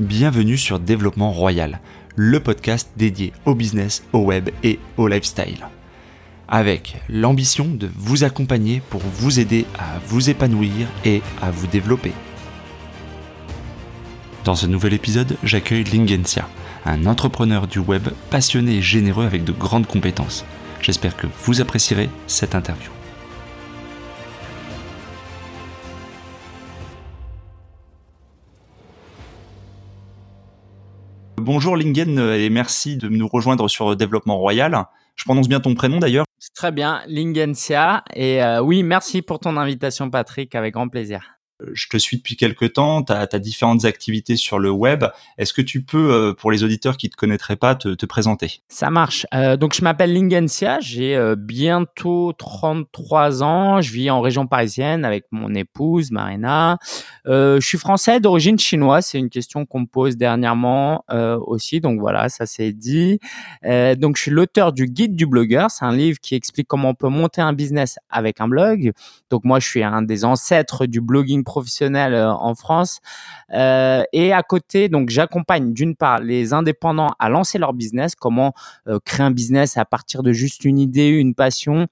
Bienvenue sur Développement Royal, le podcast dédié au business, au web et au lifestyle. Avec l'ambition de vous accompagner pour vous aider à vous épanouir et à vous développer. Dans ce nouvel épisode, j'accueille Lingensia, un entrepreneur du web passionné et généreux avec de grandes compétences. J'espère que vous apprécierez cette interview. Bonjour Lingen et merci de nous rejoindre sur Développement Royal. Je prononce bien ton prénom d'ailleurs? Très bien, Lingensia. Et euh, oui, merci pour ton invitation Patrick, avec grand plaisir. Euh, je te suis depuis quelques temps, tu as, différentes activités sur le web. Est-ce que tu peux, euh, pour les auditeurs qui ne te connaîtraient pas, te, présenter? Ça marche. Euh, donc, je m'appelle Lingensia, j'ai bientôt 33 ans, je vis en région parisienne avec mon épouse Marina. je suis français d'origine chinoise, c'est une question qu'on me pose dernièrement aussi, donc voilà, ça c'est dit. donc, je suis l'auteur du Guide du blogueur, c'est un livre qui explique comment on peut monter un business avec un blog. Donc, moi, je suis un des ancêtres du blogging professionnel euh, en France. Euh, et à côté, donc j'accompagne d'une part les indépendants à lancer leur business, comment euh, créer un business à partir de juste une idée, une passion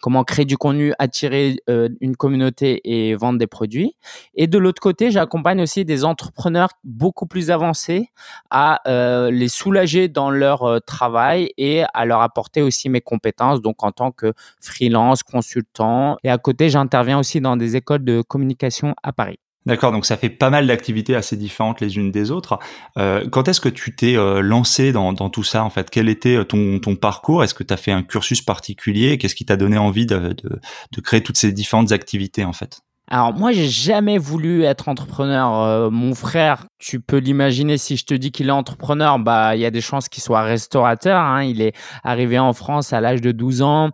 comment créer du contenu, attirer euh, une communauté et vendre des produits. Et de l'autre côté, j'accompagne aussi des entrepreneurs beaucoup plus avancés à euh, les soulager dans leur euh, travail et à leur apporter aussi mes compétences, donc en tant que freelance, consultant. Et à côté, j'interviens aussi dans des écoles de communication à Paris. D'accord, donc ça fait pas mal d'activités assez différentes les unes des autres. Euh, quand est-ce que tu t'es euh, lancé dans, tout ça en fait? Quel était euh, ton, ton parcours? Est-ce que tu as fait un cursus particulier? Qu'est-ce qui t'a donné envie de, de, créer toutes ces différentes activités en fait? Alors moi, j'ai jamais voulu être entrepreneur. mon frère, tu peux l'imaginer, si je te dis qu'il est entrepreneur, bah il y a des chances qu'il soit restaurateur. Hein. Il est arrivé en France à l'âge de 12 ans.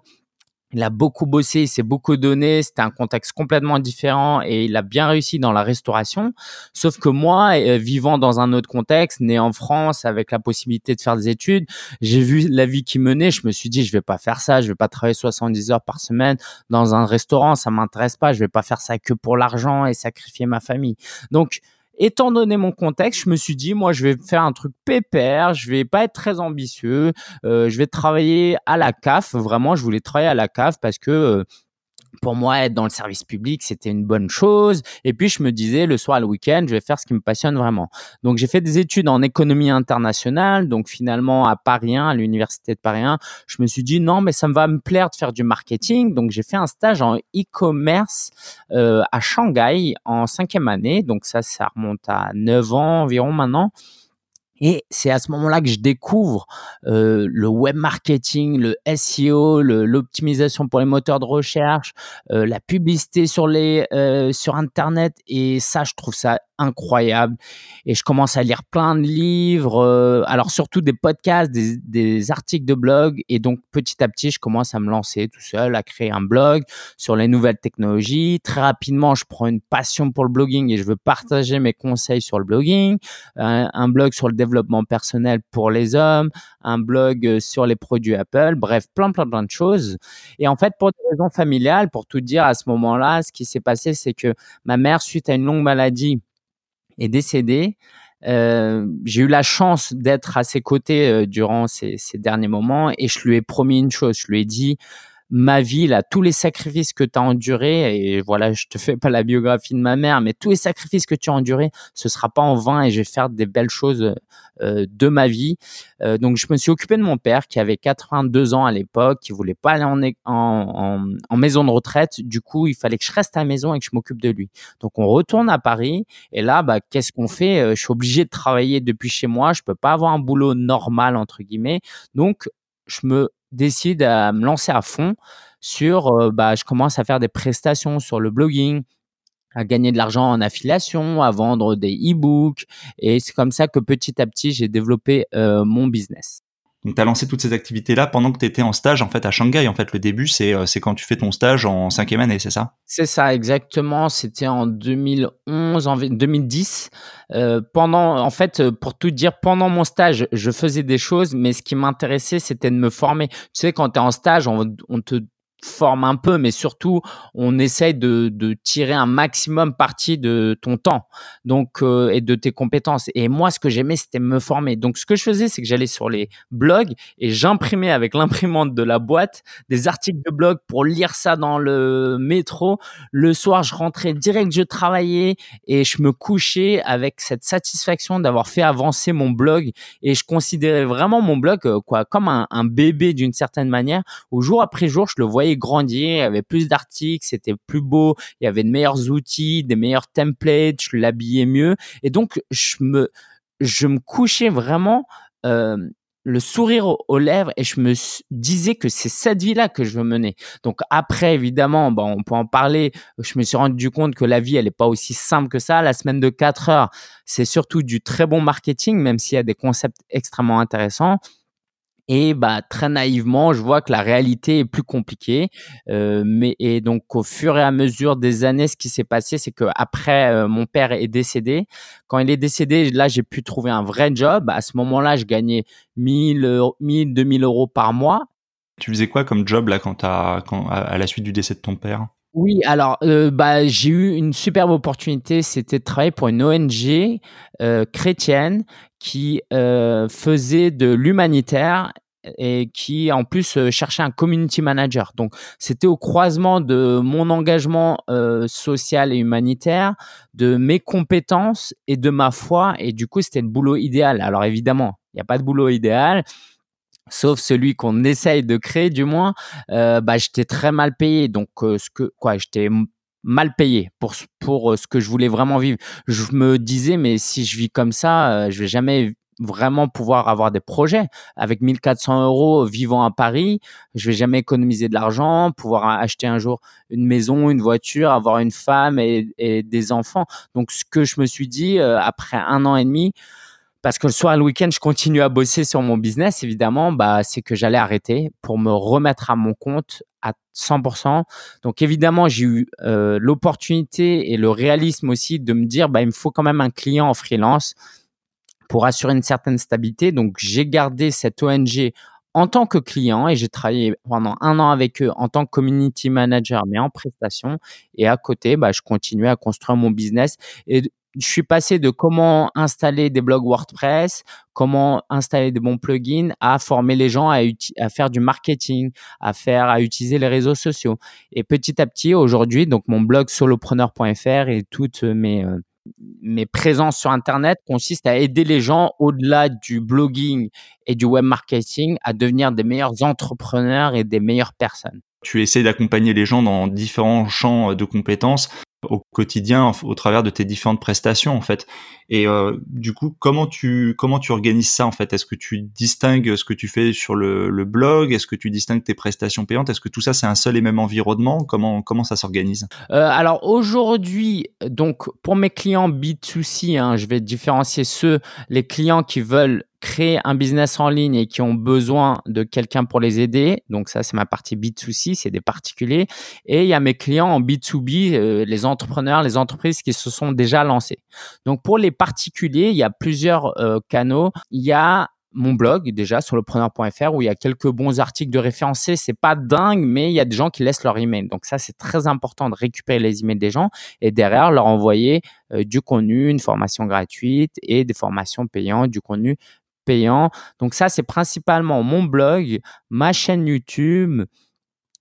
Il a beaucoup bossé, il s'est beaucoup donné, c'était un contexte complètement différent et il a bien réussi dans la restauration. Sauf que moi, euh, vivant dans un autre contexte, né en France avec la possibilité de faire des études, j'ai vu la vie qui menait, je me suis dit je vais pas faire ça, je vais pas travailler 70 heures par semaine dans un restaurant, ça m'intéresse pas, je vais pas faire ça que pour l'argent et sacrifier ma famille. Donc étant donné mon contexte, je me suis dit, moi, je vais faire un truc pépère, je vais pas être très ambitieux, euh, je vais travailler à la CAF. Vraiment, je voulais travailler à la CAF parce que euh, pour moi, être dans le service public, c'était une bonne chose. Et puis, je me disais, le soir, le week-end, je vais faire ce qui me passionne vraiment. Donc, j'ai fait des études en économie internationale. Donc, finalement, à Paris 1, à l'université de Paris 1, je me suis dit, non, mais ça me va me plaire de faire du marketing. Donc, j'ai fait un stage en e-commerce euh, à Shanghai en cinquième année. Donc, ça, ça remonte à 9 ans environ maintenant. Et c'est à ce moment-là que je découvre euh, le web marketing, le SEO, l'optimisation pour les moteurs de recherche, euh, la publicité sur les euh, sur Internet. Et ça, je trouve ça incroyable. Et je commence à lire plein de livres, euh, alors surtout des podcasts, des, articles de blog. Et donc petit à petit, je commence à me lancer tout seul, à créer un blog sur les nouvelles technologies. Très rapidement, je prends une passion pour le blogging et je veux partager mes conseils sur le blogging. Un, un blog sur le développement personnel pour les hommes, un blog sur les produits Apple. Bref, plein, plein, plein de choses. Et en fait, pour des raisons familiales, pour tout dire, à ce moment-là, ce qui s'est passé, c'est que ma mère, suite à une longue maladie, est décédé. Euh, j'ai eu la chance d'être à ses côtés euh, durant ces, ces, derniers moments et je lui ai promis une chose. Je lui ai dit, ma vie, là, tous les sacrifices que tu as endurés, et voilà, je te fais pas la biographie de ma mère, mais tous les sacrifices que tu as endurés, ce sera pas en vain et je vais faire des belles choses euh, de ma vie. Euh, donc, je me suis occupé de mon père qui avait 82 ans à l'époque, qui voulait pas aller en, en, en, maison de retraite. Du coup, il fallait que je reste à la maison et que je m'occupe de lui. Donc, on retourne à Paris et là, bah, qu'est-ce qu'on fait? Euh, Je suis obligé de travailler depuis chez moi. Je peux pas avoir un boulot normal entre guillemets. Donc, je me décide à me lancer à fond sur, euh, bah, je commence à faire des prestations sur le blogging, à gagner de l'argent en affiliation, à vendre des e-books. Et c'est comme ça que petit à petit, j'ai développé euh, mon business. Donc, tu as lancé toutes ces activités-là pendant que tu étais en stage en fait à Shanghai. En fait, le début, c'est euh, c'est quand tu fais ton stage en cinquième année, c'est ça? C'est ça, exactement. C'était en 2011, en 2010. Euh, pendant, en fait, pour tout dire, pendant mon stage, je faisais des choses, mais ce qui m'intéressait, c'était de me former. Tu sais, quand tu es en stage, on, on te forme un peu, mais surtout, on essaye de, tirer un maximum parti de ton temps donc euh, et de tes compétences. Et moi, ce que j'aimais, c'était me former. Donc, ce que je faisais, c'est que j'allais sur les blogs et j'imprimais avec l'imprimante de la boîte des articles de blog pour lire ça dans le métro. Le soir, je rentrais direct, je travaillais et je me couchais avec cette satisfaction d'avoir fait avancer mon blog. Et je considérais vraiment mon blog euh, quoi comme un, un bébé d'une certaine manière. Où jour après jour, je le voyais grandir, il y avait plus d'articles, c'était plus beau, il y avait de meilleurs outils, des meilleurs templates, je l'habillais mieux. Et donc, je me, je me couchais vraiment euh, le sourire aux, lèvres et je me disais que c'est cette vie-là que je veux mener. Donc après, évidemment, bon, on peut en parler. Je me suis rendu compte que la vie, elle n'est pas aussi simple que ça. La semaine de 4 heures, c'est surtout du très bon marketing, même s'il y a des concepts extrêmement intéressants. Et bah, très naïvement, je vois que la réalité est plus compliquée. Euh, mais et donc au fur et à mesure des années, ce qui s'est passé, c'est que après euh, mon père est décédé. Quand il est décédé, là j'ai pu trouver un vrai job. À ce moment-là, je gagnais 1000, 1000, 2000 euros par mois. Tu faisais quoi comme job là quand, à la suite du décès de ton père? Oui, alors euh, bah, j'ai eu une superbe opportunité, c'était de travailler pour une ONG euh, chrétienne qui euh, faisait de l'humanitaire et qui en plus cherchait un community manager. Donc c'était au croisement de mon engagement social et humanitaire, de mes compétences et de ma foi et du coup c'était le boulot idéal. Alors évidemment, il n'y a pas de boulot idéal sauf celui qu'on essaye de créer du moins, euh, bah, j'étais très mal payé. Donc, euh, ce que, quoi, j'étais mal payé pour, pour euh, ce que je voulais vraiment vivre. Je me disais, mais si je vis comme ça, je vais jamais vraiment pouvoir avoir des projets. Avec 1400 euros vivant à Paris, je vais jamais économiser de l'argent, pouvoir acheter un jour une maison, une voiture, avoir une femme et, et des enfants. Donc, ce que je me suis dit, après un an et demi, parce que le soir et le week-end, je continue à bosser sur mon business, évidemment, bah, c'est que j'allais arrêter pour me remettre à mon compte à 100%. Donc évidemment, j'ai eu euh, l'opportunité et le réalisme aussi de me dire, bah, il me faut quand même un client en freelance pour assurer une certaine stabilité. Donc j'ai gardé cette ONG en tant que client et j'ai travaillé pendant un an avec eux en tant que community manager, mais en prestation. Et à côté, bah, je continuais à construire mon business. Et je suis passé de comment installer des blogs WordPress, comment installer des bons plugins, à former les gens à, faire du marketing, à faire, à utiliser les réseaux sociaux. Et petit à petit, aujourd'hui, donc mon blog solopreneur.fr et toutes mes euh, mes présences sur Internet consistent à aider les gens au-delà du blogging et du web marketing à devenir des meilleurs entrepreneurs et des meilleures personnes. Tu essaies d'accompagner les gens dans différents champs de compétences au quotidien au travers de tes différentes prestations en fait. Et euh, du coup, comment tu comment tu organises ça en fait? Est-ce que tu distingues ce que tu fais sur le, le blog? Est-ce que tu distingues tes prestations payantes? Est-ce que tout ça c'est un seul et même environnement? Comment comment ça s'organise? Euh, Alors aujourd'hui, donc pour mes clients B2C, hein, je vais différencier ceux les clients qui veulent créer un business en ligne et qui ont besoin de quelqu'un pour les aider. Donc ça, c'est ma partie B2C, c'est des particuliers. Et il y a mes clients en B2B, euh, les entrepreneurs, les entreprises qui se sont déjà lancés. Donc pour les particuliers, il y a plusieurs euh, canaux. Il y a mon blog déjà sur lepreneur.fr où il y a quelques bons articles de référencés. C'est pas dingue, mais il y a des gens qui laissent leur email. Donc ça, c'est très important de récupérer les emails des gens et derrière leur envoyer euh, du contenu, une formation gratuite et des formations payantes, du contenu payant. Donc ça, c'est principalement mon blog, ma chaîne YouTube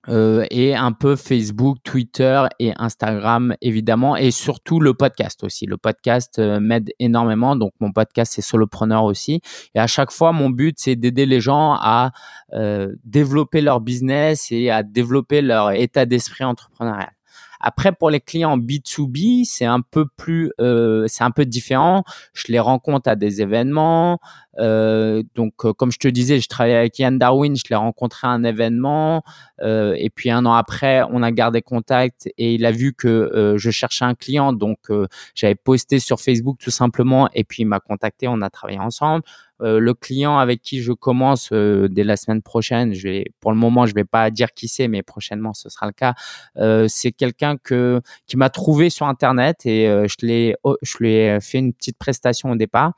euh, et un peu Facebook, Twitter et Instagram évidemment et surtout le podcast aussi. Le podcast euh, m'aide énormément. Donc mon podcast c'est Solopreneur aussi. Et à chaque fois, mon but c'est d'aider les gens à euh, développer leur business et à développer leur état d'esprit entrepreneurial. Après, pour les clients B2B, c'est un peu plus, c'est un peu différent. Je les rencontre à des événements. Euh, donc, euh, comme je te disais, je travaillais avec Yann Darwin, je l'ai rencontré à un événement. Euh, et puis un an après, on a gardé contact et il a vu que euh, je cherchais un client. Donc, euh, j'avais posté sur Facebook tout simplement. Et puis, il m'a contacté, on a travaillé ensemble. Euh, le client avec qui je commence dès la semaine prochaine, je vais, pour le moment, je vais pas dire qui c'est, mais prochainement ce sera le cas. C'est quelqu'un que qui m'a trouvé sur internet et je l'ai, oh, je lui ai fait une petite prestation au départ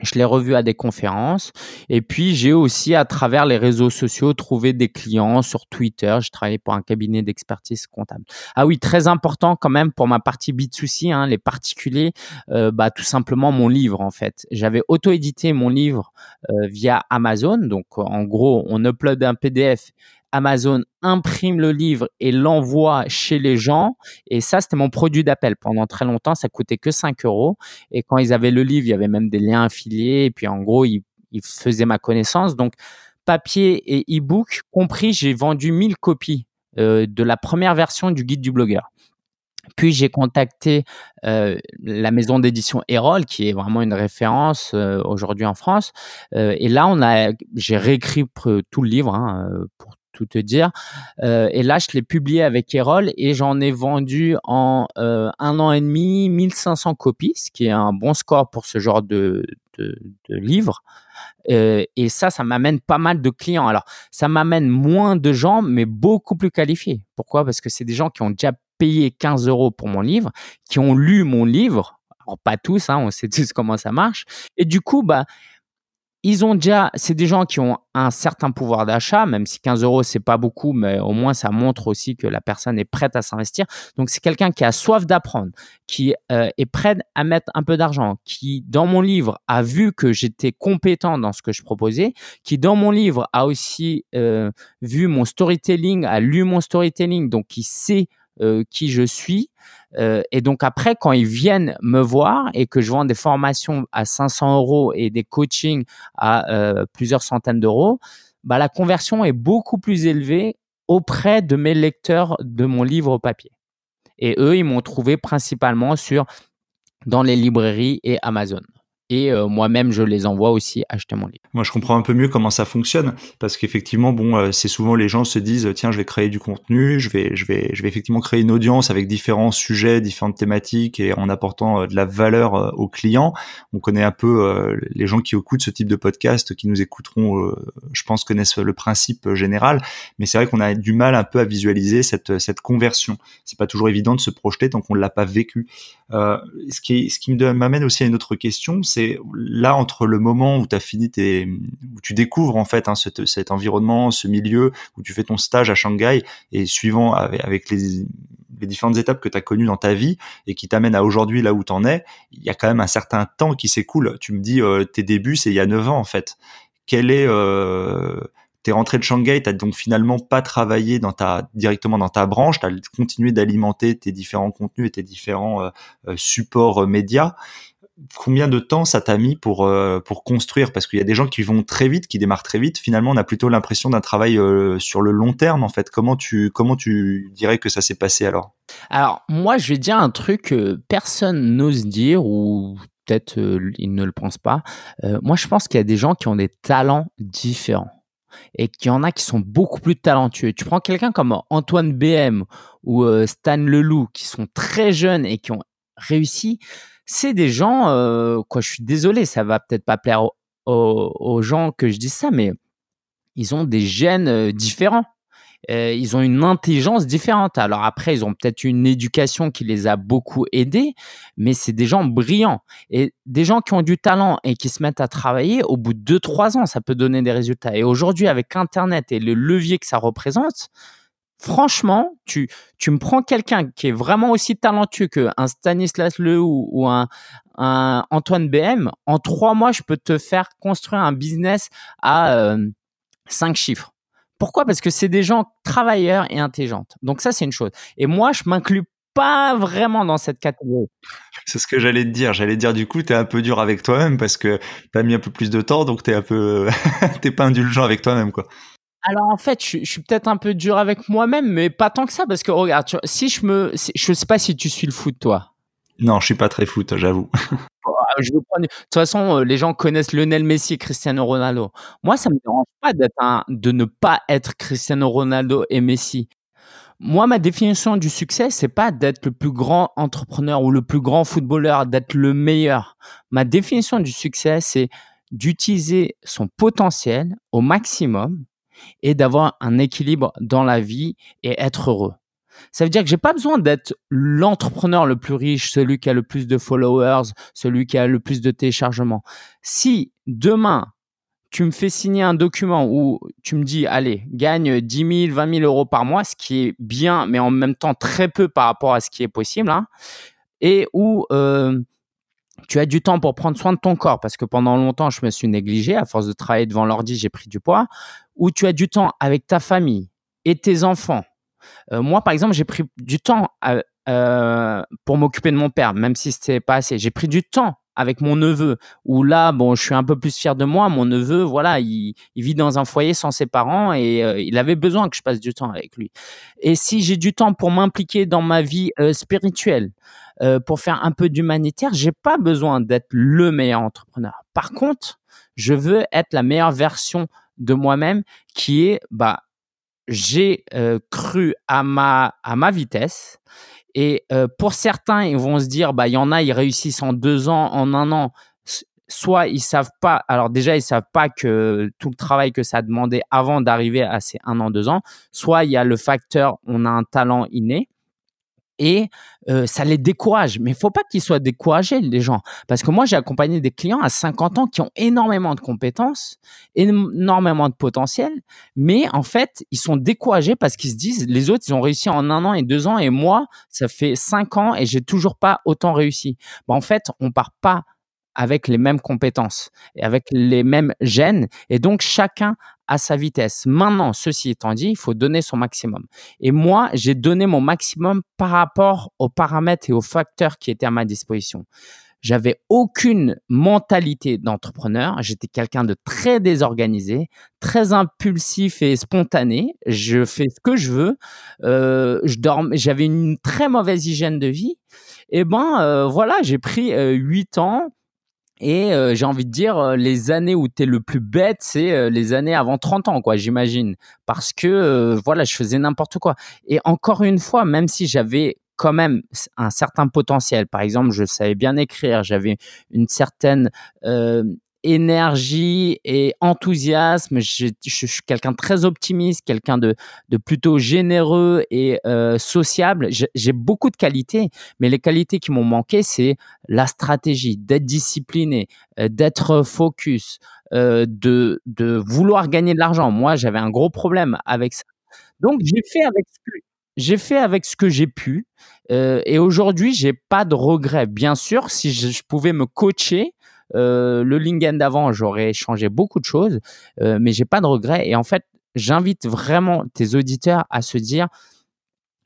Je l'ai revu à des conférences et puis j'ai aussi à travers les réseaux sociaux trouvé des clients sur Twitter. Je travaillais pour un cabinet d'expertise comptable. Ah oui, très important quand même pour ma partie B2C, hein, les particuliers, euh, bah, tout simplement mon livre en fait. J'avais auto-édité mon livre euh, via Amazon. Donc en gros, on upload un PDF Amazon imprime le livre et l'envoie chez les gens. Et ça, c'était mon produit d'appel. Pendant très longtemps, ça coûtait que 5 euros. Et quand ils avaient le livre, il y avait même des liens affiliés. Et puis, en gros, ils, faisaient ma connaissance. Donc, papier et e-book compris, j'ai vendu 1000 copies euh, de la première version du guide du blogueur. Puis j'ai contacté euh, la maison d'édition Erol, qui est vraiment une référence euh, aujourd'hui en France. et là, on a, j'ai réécrit tout le livre hein, tout te dire. Euh, et là, je l'ai publié avec Erol et j'en ai vendu en euh, un an et demi 1500 copies, ce qui est un bon score pour ce genre de, de, livre. Euh, et ça, ça m'amène pas mal de clients. Alors, ça m'amène moins de gens, mais beaucoup plus qualifiés. Pourquoi? Parce que c'est des gens qui ont déjà payé 15 euros pour mon livre, qui ont lu mon livre. Alors, pas tous, hein, on sait tous comment ça marche. Et du coup, bah, ils ont déjà, c'est des gens qui ont un certain pouvoir d'achat, même si 15 euros c'est pas beaucoup, mais au moins ça montre aussi que la personne est prête à s'investir. Donc c'est quelqu'un qui a soif d'apprendre, qui euh, est prêt à mettre un peu d'argent, qui dans mon livre a vu que j'étais compétent dans ce que je proposais, qui dans mon livre a aussi euh, vu mon storytelling, a lu mon storytelling, donc qui sait euh, qui je suis. Euh, et donc après, quand ils viennent me voir et que je vends des formations à 500 euros et des coachings à euh, plusieurs centaines d'euros, bah, la conversion est beaucoup plus élevée auprès de mes lecteurs de mon livre papier. Et eux, ils m'ont trouvé principalement sur dans les librairies et Amazon et euh, moi-même je les envoie aussi acheter mon livre. Moi je comprends un peu mieux comment ça fonctionne parce qu'effectivement bon euh, c'est souvent les gens se disent tiens je vais créer du contenu, je vais je vais je vais effectivement créer une audience avec différents sujets, différentes thématiques et en apportant euh, de la valeur aux clients. On connaît un peu les gens qui écoutent ce type de podcast qui nous écouteront je pense connaissent le principe général mais c'est vrai qu'on a du mal un peu à visualiser cette cette conversion. C'est pas toujours évident de se projeter tant qu'on l'a pas vécu. ce qui ce qui m'amène aussi à une autre question, c'est là entre le moment où tu as fini tes, où tu découvres en fait hein, cet, environnement, ce milieu, où tu fais ton stage à Shanghai et suivant avec, les, différentes étapes que tu as connues dans ta vie et qui t'amènent à aujourd'hui là où tu en es, il y a quand même un certain temps qui s'écoule. Tu me dis euh, tes débuts, c'est il y a 9 ans en fait. Quel est euh, T'es rentré de Shanghai, t'as donc finalement pas travaillé directement dans ta branche, t'as continué d'alimenter tes différents contenus et tes différents euh, euh, supports médias combien de temps ça t'a mis pour euh, pour construire? Parce qu'il y a des gens qui vont très vite, qui démarrent très vite. Finalement, on a plutôt l'impression d'un travail euh, sur le long terme. En fait, comment tu comment tu dirais que ça s'est passé alors? Alors moi, je vais dire un truc que personne n'ose dire ou peut-être euh, ils ne le pensent pas. moi, je pense qu'il y a des gens qui ont des talents différents et qu'il y en a qui sont beaucoup plus talentueux. Tu prends quelqu'un comme Antoine BM ou Stan Leloup qui sont très jeunes et qui ont réussi c'est des gens, quoi, je suis désolé, ça va peut-être pas plaire aux, gens que je dis ça, mais ils ont des gènes différents. Ils ont une intelligence différente. Alors après, ils ont peut-être une éducation qui les a beaucoup aidés, mais c'est des gens brillants. Et des gens qui ont du talent et qui se mettent à travailler, au bout de 2-3 ans, ça peut donner des résultats. Et aujourd'hui, avec Internet et le levier que ça représente, franchement, tu, tu me prends quelqu'un qui est vraiment aussi talentueux qu'un Stanislas Le ou un, Antoine BM, en trois mois, je peux te faire construire un business à euh, cinq chiffres. Pourquoi? Parce que c'est des gens travailleurs et intelligents. Donc ça, c'est une chose. Et moi, je m'inclus pas vraiment dans cette catégorie. C'est ce que j'allais te dire. J'allais te dire du coup, tu es un peu dur avec toi-même parce que tu as mis un peu plus de temps, donc tu un peu t'es pas indulgent avec toi-même quoi. Alors en fait, je, suis peut-être un peu dur avec moi-même, mais pas tant que ça, parce que regarde, si je me, je sais pas si tu suis le foot, toi. Non, je suis pas très foot, j'avoue. Ah, je De toute façon, euh, les gens connaissent Lionel Messi et Cristiano Ronaldo. Moi, ça me dérange pas d'être un... de ne pas être Cristiano Ronaldo et Messi. Moi, ma définition du succès, c'est pas d'être le plus grand entrepreneur ou le plus grand footballeur, d'être le meilleur. Ma définition du succès, c'est d'utiliser son potentiel au maximum et d'avoir un équilibre dans la vie et être heureux. Ça veut dire que j'ai pas besoin d'être l'entrepreneur le plus riche, celui qui a le plus de followers, celui qui a le plus de téléchargements. Si demain, tu me fais signer un document où tu me dis, allez, gagne 10 000, 20 000 euros par mois, ce qui est bien, mais en même temps très peu par rapport à ce qui est possible, hein, et où euh, tu as du temps pour prendre soin de ton corps, parce que pendant longtemps, je me suis négligé, à force de travailler devant l'ordi, j'ai pris du poids, où tu as du temps avec ta famille et tes enfants, euh, moi, par exemple, j'ai pris du temps euh, pour m'occuper de mon père, même si c'était pas assez. J'ai pris du temps avec mon neveu, où là, bon, je suis un peu plus fier de moi. Mon neveu, voilà, il, vit dans un foyer sans ses parents et euh, il avait besoin que je passe du temps avec lui. Et si j'ai du temps pour m'impliquer dans ma vie spirituelle, pour faire un peu d'humanitaire, j'ai pas besoin d'être le meilleur entrepreneur. Par contre, je veux être la meilleure version de moi-même qui est, bah, j'ai cru à ma, à ma vitesse. Et pour certains, ils vont se dire, bah, il y en a, ils réussissent en deux ans, en un an. Soit ils savent pas, alors déjà, ils savent pas que tout le travail que ça a demandé avant d'arriver à ces un an, deux ans. Soit il y a le facteur, on a un talent inné et ça les décourage. Mais il faut pas qu'ils soient découragés, les gens. Parce que moi, j'ai accompagné des clients à 50 ans qui ont énormément de compétences, énormément de potentiel, mais en fait, ils sont découragés parce qu'ils se disent, les autres, ils ont réussi en un an et deux ans, et moi, ça fait cinq ans et j'ai toujours pas autant réussi. Bah, en fait, on part pas avec les mêmes compétences et avec les mêmes gènes. Et donc, chacun à sa vitesse. Maintenant, ceci étant dit, il faut donner son maximum. Et moi, j'ai donné mon maximum par rapport aux paramètres et aux facteurs qui étaient à ma disposition. J'avais aucune mentalité d'entrepreneur. J'étais quelqu'un de très désorganisé, très impulsif et spontané. Je fais ce que je veux. Euh, je J'avais une très mauvaise hygiène de vie. Et ben euh, voilà, j'ai pris euh, huit ans et j'ai envie de dire, les années où tu es le plus bête, c'est les années avant 30 ans, quoi, j'imagine. Parce que, voilà, je faisais n'importe quoi. Et encore une fois, même si j'avais quand même un certain potentiel, par exemple, je savais bien écrire, j'avais une certaine énergie et enthousiasme. Je, suis quelqu'un de très optimiste, quelqu'un de, plutôt généreux et euh, sociable. J'ai beaucoup de qualités, mais les qualités qui m'ont manqué, c'est la stratégie, d'être discipliné, euh, d'être focus, euh, de, vouloir gagner de l'argent. Moi, j'avais un gros problème avec ça. Donc, j'ai fait avec ce que j'ai pu. Et aujourd'hui, j'ai pas de regrets. Bien sûr, si je, pouvais me coacher, le Lingen d'avant, j'aurais changé beaucoup de choses, euh, mais j'ai pas de regrets. Et en fait, j'invite vraiment tes auditeurs à se dire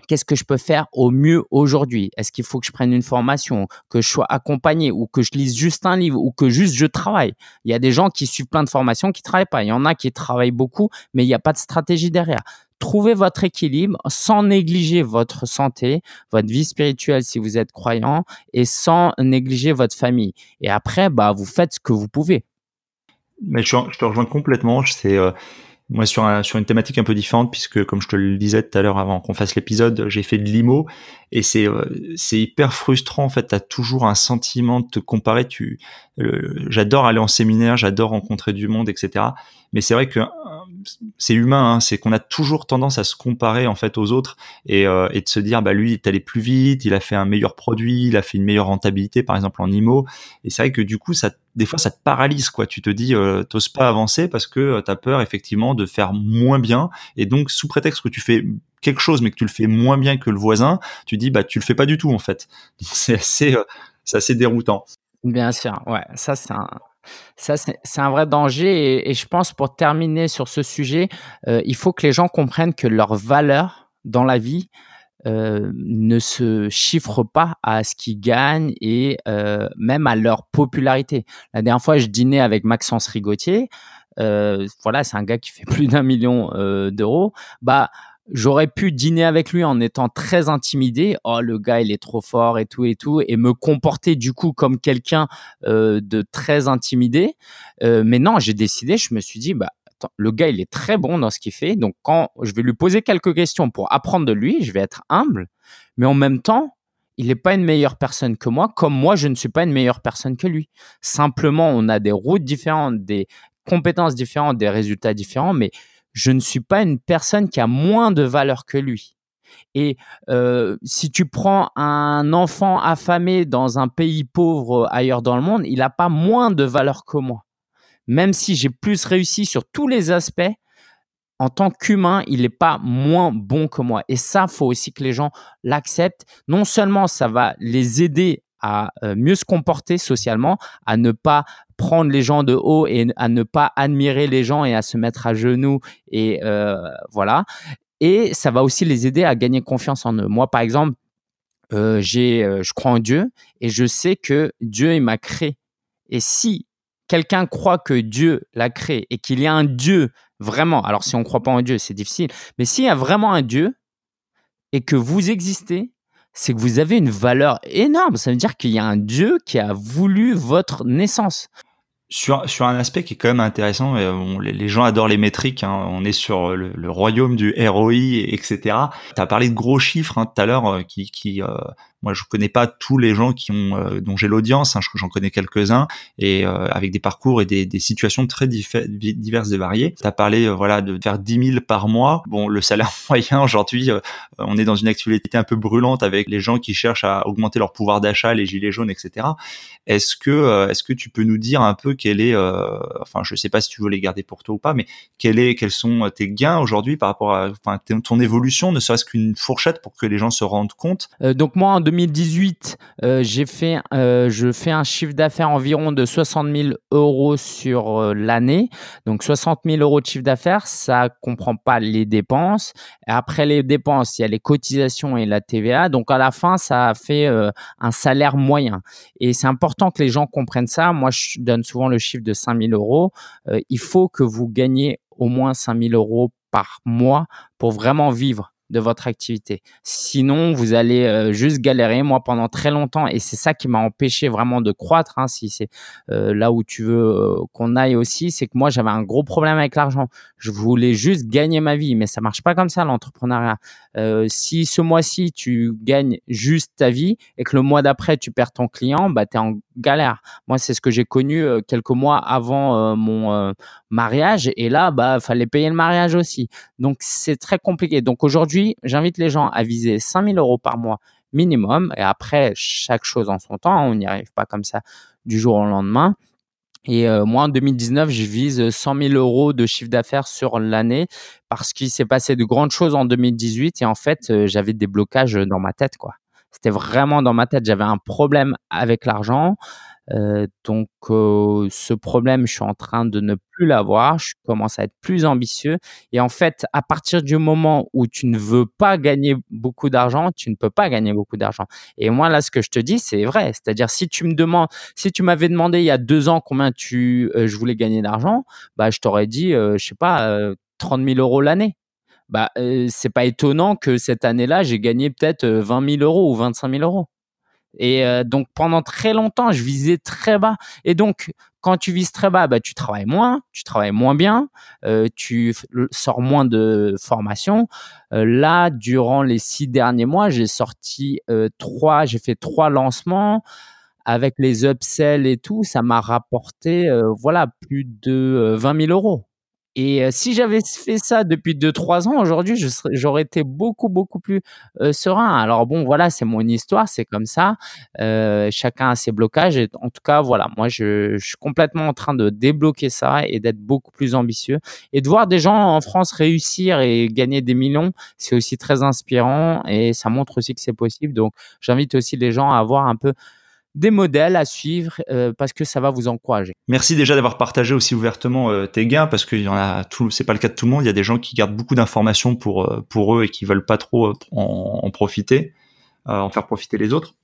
qu'est-ce que je peux faire au mieux aujourd'hui? Est-ce qu'il faut que je prenne une formation, que je sois accompagné ou que je lise juste un livre ou que juste je travaille? Il y a des gens qui suivent plein de formations qui travaillent pas. Il y en a qui travaillent beaucoup, mais il n'y a pas de stratégie derrière. Trouvez votre équilibre sans négliger votre santé, votre vie spirituelle si vous êtes croyant et sans négliger votre famille. Et après, bah, vous faites ce que vous pouvez. Mais je, te rejoins complètement. C'est euh, moi sur sur une thématique un peu différente puisque comme je te le disais tout à l'heure avant qu'on fasse l'épisode, j'ai fait de l'IMO et c'est euh, c'est hyper frustrant en fait. T'as toujours un sentiment de te comparer. Tu, j'adore aller en séminaire, j'adore rencontrer du monde, etc. Mais c'est vrai que c'est humain, hein, c'est qu'on a toujours tendance à se comparer en fait aux autres et, euh, et de se dire bah lui il est allé plus vite, il a fait un meilleur produit, il a fait une meilleure rentabilité par exemple en IMO et c'est vrai que du coup ça des fois ça te paralyse quoi, tu te dis euh, t'oses pas avancer parce que euh, tu as peur effectivement de faire moins bien. Et donc sous prétexte que tu fais quelque chose mais que tu le fais moins bien que le voisin, tu dis bah tu le fais pas du tout en fait. C'est assez euh, c'est assez déroutant. Bien sûr, ouais, ça c'est un, ça, c'est un vrai danger. Et, je pense, pour terminer sur ce sujet, euh, il faut que les gens comprennent que leur valeur dans la vie euh, ne se chiffre pas à ce qu'ils gagnent et euh, même à leur popularité. La dernière fois, je dînais avec Maxence Rigotier. voilà, c'est un gars qui fait plus d'un million d'euros. Bah, j'aurais pu dîner avec lui en étant très intimidé. Oh, le gars, il est trop fort et tout et tout, et me comporter du coup comme quelqu'un euh, de très intimidé. Euh, mais non, j'ai décidé, je me suis dit, bah, le gars, il est très bon dans ce qu'il fait. Donc, quand je vais lui poser quelques questions pour apprendre de lui, je vais être humble, mais en même temps, il n'est pas une meilleure personne que moi, comme moi, je ne suis pas une meilleure personne que lui. Simplement, on a des routes différentes, des compétences différentes, des résultats différents, mais je ne suis pas une personne qui a moins de valeur que lui. Et si tu prends un enfant affamé dans un pays pauvre ailleurs dans le monde, il n'a pas moins de valeur que moi. Même si j'ai plus réussi sur tous les aspects, en tant qu'humain, il n'est pas moins bon que moi. Et ça, faut aussi que les gens l'acceptent. Non seulement ça va les aider à mieux se comporter socialement, à ne pas prendre les gens de haut et à ne pas admirer les gens et à se mettre à genoux et voilà et ça va aussi les aider à gagner confiance en eux. Moi, par exemple, euh, j'ai, euh, je crois en Dieu et je sais que Dieu il m'a créé. Et si quelqu'un croit que Dieu l'a créé et qu'il y a un Dieu vraiment, alors si on ne croit pas en Dieu, c'est difficile, mais s'il y a vraiment un Dieu et que vous existez, c'est que vous avez une valeur énorme. Ça veut dire qu'il y a un Dieu qui a voulu votre naissance sur, un aspect qui est quand même intéressant, euh, les, gens adorent les métriques, hein, on est sur le, le, royaume du ROI, etc. Tu as parlé de gros chiffres hein, tout à l'heure euh, qui, euh, moi, je connais pas tous les gens qui ont, euh, dont j'ai l'audience. Hein, j'en connais quelques-uns et euh, avec des parcours et des, des situations très diverses et variées. Tu as parlé, euh, voilà, de faire 10 000 par mois. Bon, le salaire moyen aujourd'hui, on est dans une actualité un peu brûlante avec les gens qui cherchent à augmenter leur pouvoir d'achat, les gilets jaunes, etc. Est-ce que, est-ce que tu peux nous dire un peu quel est, enfin, je sais pas si tu veux les garder pour toi ou pas, mais quel est, quels sont tes gains aujourd'hui par rapport à, enfin, ton évolution, ne serait-ce qu'une fourchette pour que les gens se rendent compte? donc moi, 2018, euh, j'ai fait, euh, je fais un chiffre d'affaires environ de 60 000 euros sur euh, l'année. Donc 60 000 euros de chiffre d'affaires, ça comprend pas les dépenses. après les dépenses, il y a les cotisations et la TVA. Donc à la fin, ça fait un salaire moyen. Et c'est important que les gens comprennent ça. Moi, je donne souvent le chiffre de 5 000 euros. il faut que vous gagnez au moins 5 000 euros par mois pour vraiment vivre de votre activité. Sinon, vous allez euh, juste galérer. Moi, pendant très longtemps, et c'est ça qui m'a empêché vraiment de croître, hein, si c'est euh, là où tu veux euh, qu'on aille aussi, c'est que moi, j'avais un gros problème avec l'argent. Je voulais juste gagner ma vie, mais ça marche pas comme ça, l'entrepreneuriat. si ce mois-ci, tu gagnes juste ta vie et que le mois d'après, tu perds ton client, bah, tu es en galère. Moi, c'est ce que j'ai connu quelques mois avant mon mariage. Et là, bah, fallait payer le mariage aussi. Donc, c'est très compliqué. Donc, aujourd'hui, j'invite les gens à viser 5000 euros par mois minimum. Et après, chaque chose en son temps. On n'y arrive pas comme ça du jour au lendemain. Et moi, en 2019, je vise 100 000 euros de chiffre d'affaires sur l'année parce qu'il s'est passé de grandes choses en 2018 et en fait, j'avais des blocages dans ma tête, quoi. C'était vraiment dans ma tête. J'avais un problème avec l'argent. Euh, donc, euh, ce problème, je suis en train de ne plus l'avoir. Je commence à être plus ambitieux. Et en fait, à partir du moment où tu ne veux pas gagner beaucoup d'argent, tu ne peux pas gagner beaucoup d'argent. Et moi, là, ce que je te dis, c'est vrai. C'est-à-dire, si tu me demandes, si tu m'avais demandé il y a deux ans combien tu, euh, je voulais gagner d'argent, bah, je t'aurais dit, je sais pas, 30 000 euros l'année bah, c'est pas étonnant que cette année-là, j'ai gagné peut-être 20 000 euros ou 25 000 euros. Et donc pendant très longtemps, je visais très bas. Et donc quand tu vises très bas, bah, tu travailles moins, tu travailles moins bien, tu sors moins de formation. là, durant les six derniers mois, j'ai sorti trois, j'ai fait trois lancements avec les upsells et tout. Ça m'a rapporté voilà plus de 20 000 euros. Et si j'avais fait ça depuis 2-3 ans, aujourd'hui, j'aurais été beaucoup, beaucoup plus serein. Alors bon, voilà, c'est mon histoire, c'est comme ça. chacun a ses blocages. En tout cas, voilà, moi, je, je suis complètement en train de débloquer ça et d'être beaucoup plus ambitieux. Et de voir des gens en France réussir et gagner des millions, c'est aussi très inspirant et ça montre aussi que c'est possible. Donc, j'invite aussi les gens à avoir un peu des modèles à suivre euh, parce que ça va vous encourager. Merci déjà d'avoir partagé aussi ouvertement euh, tes gains parce qu'il y en c'est pas le cas de tout le monde. Il y a des gens qui gardent beaucoup d'informations pour euh, eux et qui veulent pas trop en profiter, en faire profiter les autres.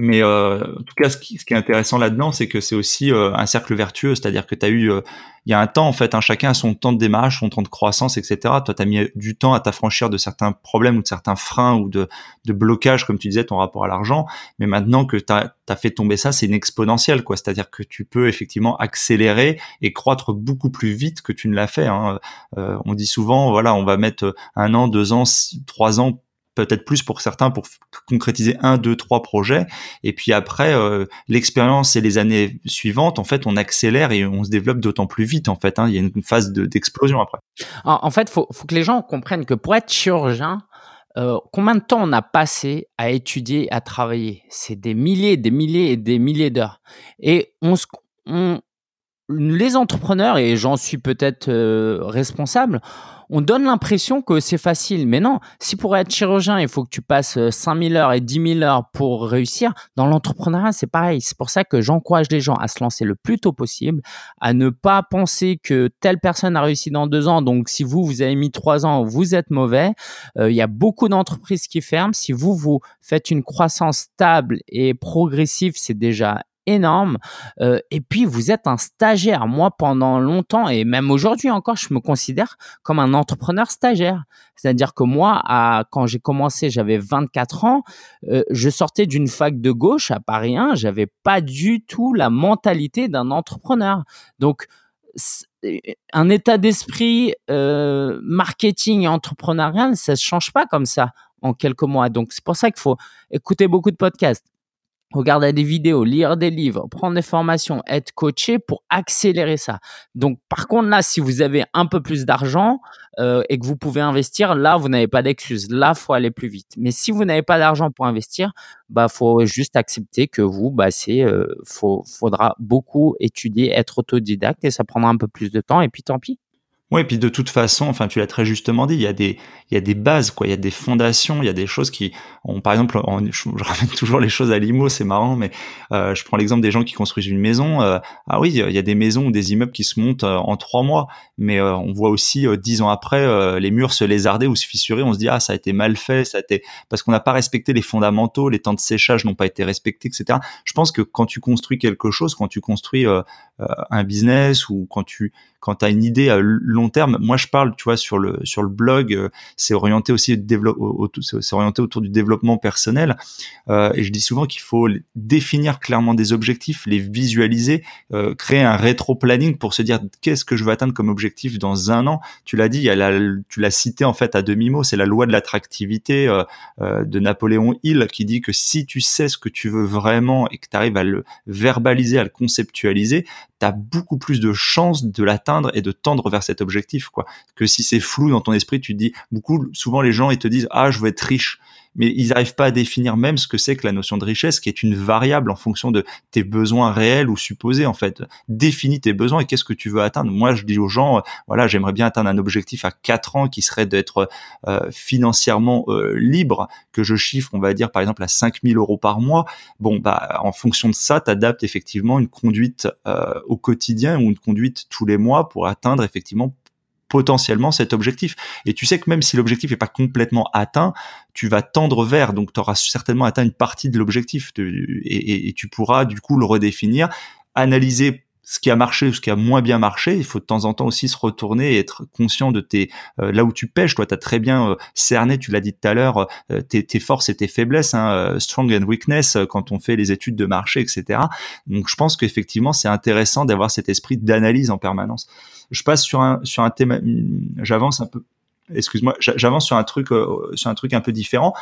Mais euh, en tout cas, ce qui, est intéressant là-dedans, c'est que c'est aussi euh, un cercle vertueux, c'est-à-dire que tu as eu, euh, il y a un temps en fait, hein, chacun a son temps de démarrage, son temps de croissance, etc. Toi, tu as mis du temps à t'affranchir de certains problèmes ou de certains freins ou de, de blocages, comme tu disais, ton rapport à l'argent. Mais maintenant que tu as, fait tomber ça, c'est une exponentielle, quoi. C'est-à-dire que tu peux effectivement accélérer et croître beaucoup plus vite que tu ne l'as fait. Hein. on dit souvent, voilà, on va mettre un an, deux ans, trois ans peut-être plus pour certains pour concrétiser un, deux, trois projets. Et puis après, euh, l'expérience et les années suivantes, en fait, on accélère et on se développe d'autant plus vite. En fait, hein. il y a une phase d'explosion après. En, fait, faut, faut que les gens comprennent que pour être chirurgien, Heu, combien de temps on a passé à étudier, à travailler? C'est des milliers, des milliers et des milliers d'heures et on se les entrepreneurs et j'en suis peut-être, heu, responsable, on donne l'impression que c'est facile, mais non. Si pour être chirurgien, il faut que tu passes, heu, 5 000 heures et 10 000 heures pour réussir, dans l'entrepreneuriat, c'est pareil. C'est pour ça que j'encourage les gens à se lancer le plus tôt possible, à ne pas penser que telle personne a réussi dans 2 ans, donc si vous, vous avez mis 3 ans, vous êtes mauvais. Heu, il y a beaucoup d'entreprises qui ferment. Si vous, vous faites une croissance stable et progressive, c'est déjà énorme. Euh, et puis, vous êtes un stagiaire. Moi, pendant longtemps, et même aujourd'hui encore, je me considère comme un entrepreneur stagiaire. C'est-à-dire que moi, quand j'ai commencé, j'avais 24 ans. Euh, je sortais d'une fac de gauche à Paris 1. J'avais pas du tout la mentalité d'un entrepreneur. Donc, un état d'esprit euh, marketing entrepreneurial, ça se change pas comme ça en quelques mois. Donc, c'est pour ça qu'il faut écouter beaucoup de podcasts regarder des vidéos, lire des livres, prendre des formations, être coaché pour accélérer ça. Donc, par contre, là, si vous avez un peu plus d'argent euh, et que vous pouvez investir, là, vous n'avez pas d'excuse. Là, faut aller plus vite. Mais si vous n'avez pas d'argent pour investir, bah, faut juste accepter que vous, bah, c'est, euh, faut, faudra beaucoup étudier, être autodidacte et ça prendra un peu plus de temps. Et puis, tant pis. Oui, puis de toute façon, enfin, tu l'as très justement dit, il y a des, il y a des bases, quoi, il y a des fondations, il y a des choses qui, ont, par exemple, je, ramène toujours les choses à l'IMO, c'est marrant, mais euh, je prends l'exemple des gens qui construisent une maison. Euh, ah oui, il y a des maisons ou des immeubles qui se montent euh, en trois mois, mais on voit aussi dix ans après les murs se lézarder ou se fissurer, on se dit ah ça a été mal fait, ça a été parce qu'on n'a pas respecté les fondamentaux, les temps de séchage n'ont pas été respectés, etc. Je pense que quand tu construis quelque chose, quand tu construis un business ou quand tu quand tu as une idée à long terme, moi je parle, tu vois, sur le sur le blog, euh, c'est orienté aussi autour du développement personnel. Euh, et je dis souvent qu'il faut définir clairement des objectifs, les visualiser, euh, créer un rétro-planning pour se dire qu'est-ce que je veux atteindre comme objectif dans un an. Tu l'as dit, tu l'as cité en fait à demi mot, c'est la loi de l'attractivité de Napoléon Hill qui dit que si tu sais ce que tu veux vraiment et que tu arrives à le verbaliser, à le conceptualiser, tu as beaucoup plus de chances de l'atteindre et de tendre vers cet objectif quoi. Que si c'est flou dans ton esprit tu te dis beaucoup souvent les gens ils te disent ah je veux être riche mais ils n'arrivent pas à définir même ce que c'est que la notion de richesse, qui est une variable en fonction de tes besoins réels ou supposés en fait. Définis tes besoins et qu'est-ce que tu veux atteindre. Moi, je dis aux gens, euh, voilà, j'aimerais bien atteindre un objectif à 4 ans qui serait d'être euh, financièrement euh, libre, que je chiffre, on va dire par exemple à 5000 euros par mois. Bon, bah en fonction de ça, tu adaptes effectivement une conduite au quotidien ou une conduite tous les mois pour atteindre effectivement potentiellement cet objectif. Et tu sais que même si l'objectif n'est pas complètement atteint, tu vas tendre vers, donc tu auras certainement atteint une partie de l'objectif et, tu pourras du coup le redéfinir, analyser ce qui a marché ce qui a moins bien marché. Il faut de temps en temps aussi se retourner et être conscient de tes euh, là où tu pêches. Toi, tu as très bien euh, cerné, tu l'as dit tout à l'heure, euh, tes, tes, forces et tes faiblesses, hein, strong and weakness quand on fait les études de marché, etc. Donc, je pense qu'effectivement, c'est intéressant d'avoir cet esprit d'analyse en permanence. Je passe sur un sur un thème, j'avance un peu excuse-moi, j'avance sur un truc, euh, sur un truc un peu différent.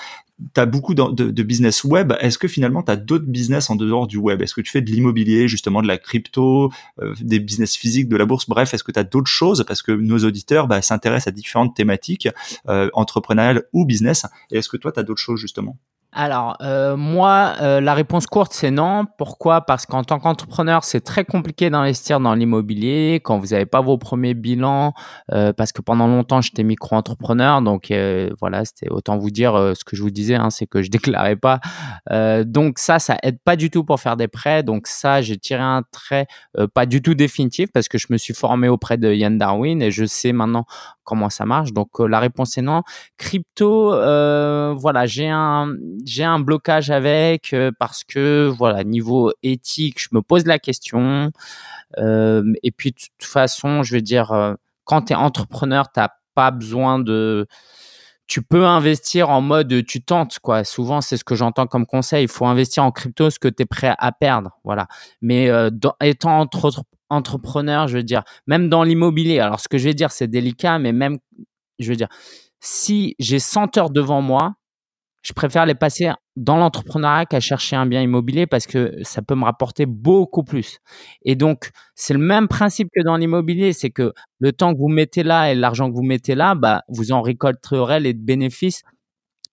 Tu as beaucoup de, de, business web. Est-ce que finalement tu as d'autres business en dehors du web? Est-ce que tu fais de l'immobilier, justement de la crypto, euh, des business physiques, de la bourse? Bref, est-ce que tu as d'autres choses? Parce que nos auditeurs bah, s'intéressent à différentes thématiques, euh, entrepreneuriales ou business. Et est-ce que toi, tu as d'autres choses justement? Alors, euh, moi, euh, la réponse courte, c'est non. Pourquoi? Parce qu'en tant qu'entrepreneur, c'est très compliqué d'investir dans l'immobilier quand vous n'avez pas vos premiers bilans. Euh, parce que pendant longtemps, j'étais micro-entrepreneur. Donc, voilà, c'était autant vous dire ce que je vous disais, hein, c'est que je déclarais pas. donc, ça, ça aide pas du tout pour faire des prêts. Donc, ça, j'ai tiré un trait pas du tout définitif parce que je me suis formé auprès de Yann Darwin et je sais maintenant comment ça marche. Donc, la réponse est non. Crypto, voilà, j'ai un j'ai un blocage avec euh, parce que voilà niveau éthique je me pose la question. Euh, et puis de toute façon je veux dire euh, quand tu es entrepreneur tu pas besoin de tu peux investir en mode tu tentes quoi. Souvent c'est ce que j'entends comme conseil. Il faut investir en crypto ce que tu es prêt à perdre voilà. Mais étant entre entrepreneur je veux dire même dans l'immobilier alors ce que je vais dire c'est délicat mais même je veux dire si j'ai 100 heures devant moi je préfère les passer dans l'entrepreneuriat qu'à chercher un bien immobilier parce que ça peut me rapporter beaucoup plus. Et donc, c'est le même principe que dans l'immobilier, c'est que le temps que vous mettez là et l'argent que vous mettez là, bah, vous en récolterez les bénéfices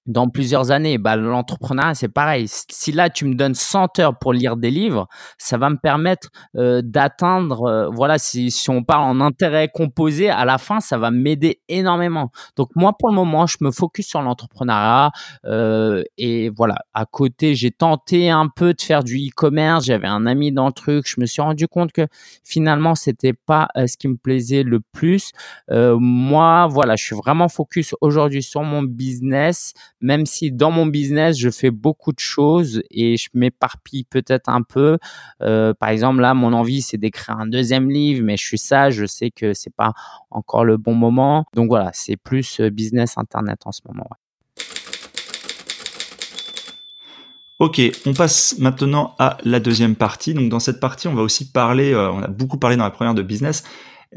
Dans plusieurs années, bah, l'entrepreneuriat, c'est pareil. Si là, tu me donnes 100 heures pour lire des livres, ça va me permettre, heu, d'atteindre, heu, voilà, si si on parle en intérêt composé, à la fin, ça va m'aider énormément. Donc moi, pour le moment, je me focus sur l'entrepreneuriat, heu et voilà. À côté, j'ai tenté un peu de faire du e-commerce. J'avais un ami dans le truc. Je me suis rendu compte que finalement, c'était pas, heu, ce qui me plaisait le plus. Heu, moi, voilà, je suis vraiment focus aujourd'hui sur mon business, même si dans mon business, je fais beaucoup de choses et je m'éparpille peut-être un peu. Euh, par exemple, là, mon envie, c'est d'écrire un deuxième livre, mais je suis sage, je sais que c'est pas encore le bon moment. Donc voilà, c'est plus euh, business internet en ce moment. Ok, on passe maintenant à la deuxième partie. Donc dans cette partie, on va aussi parler, euh, on a beaucoup parlé dans la première de business,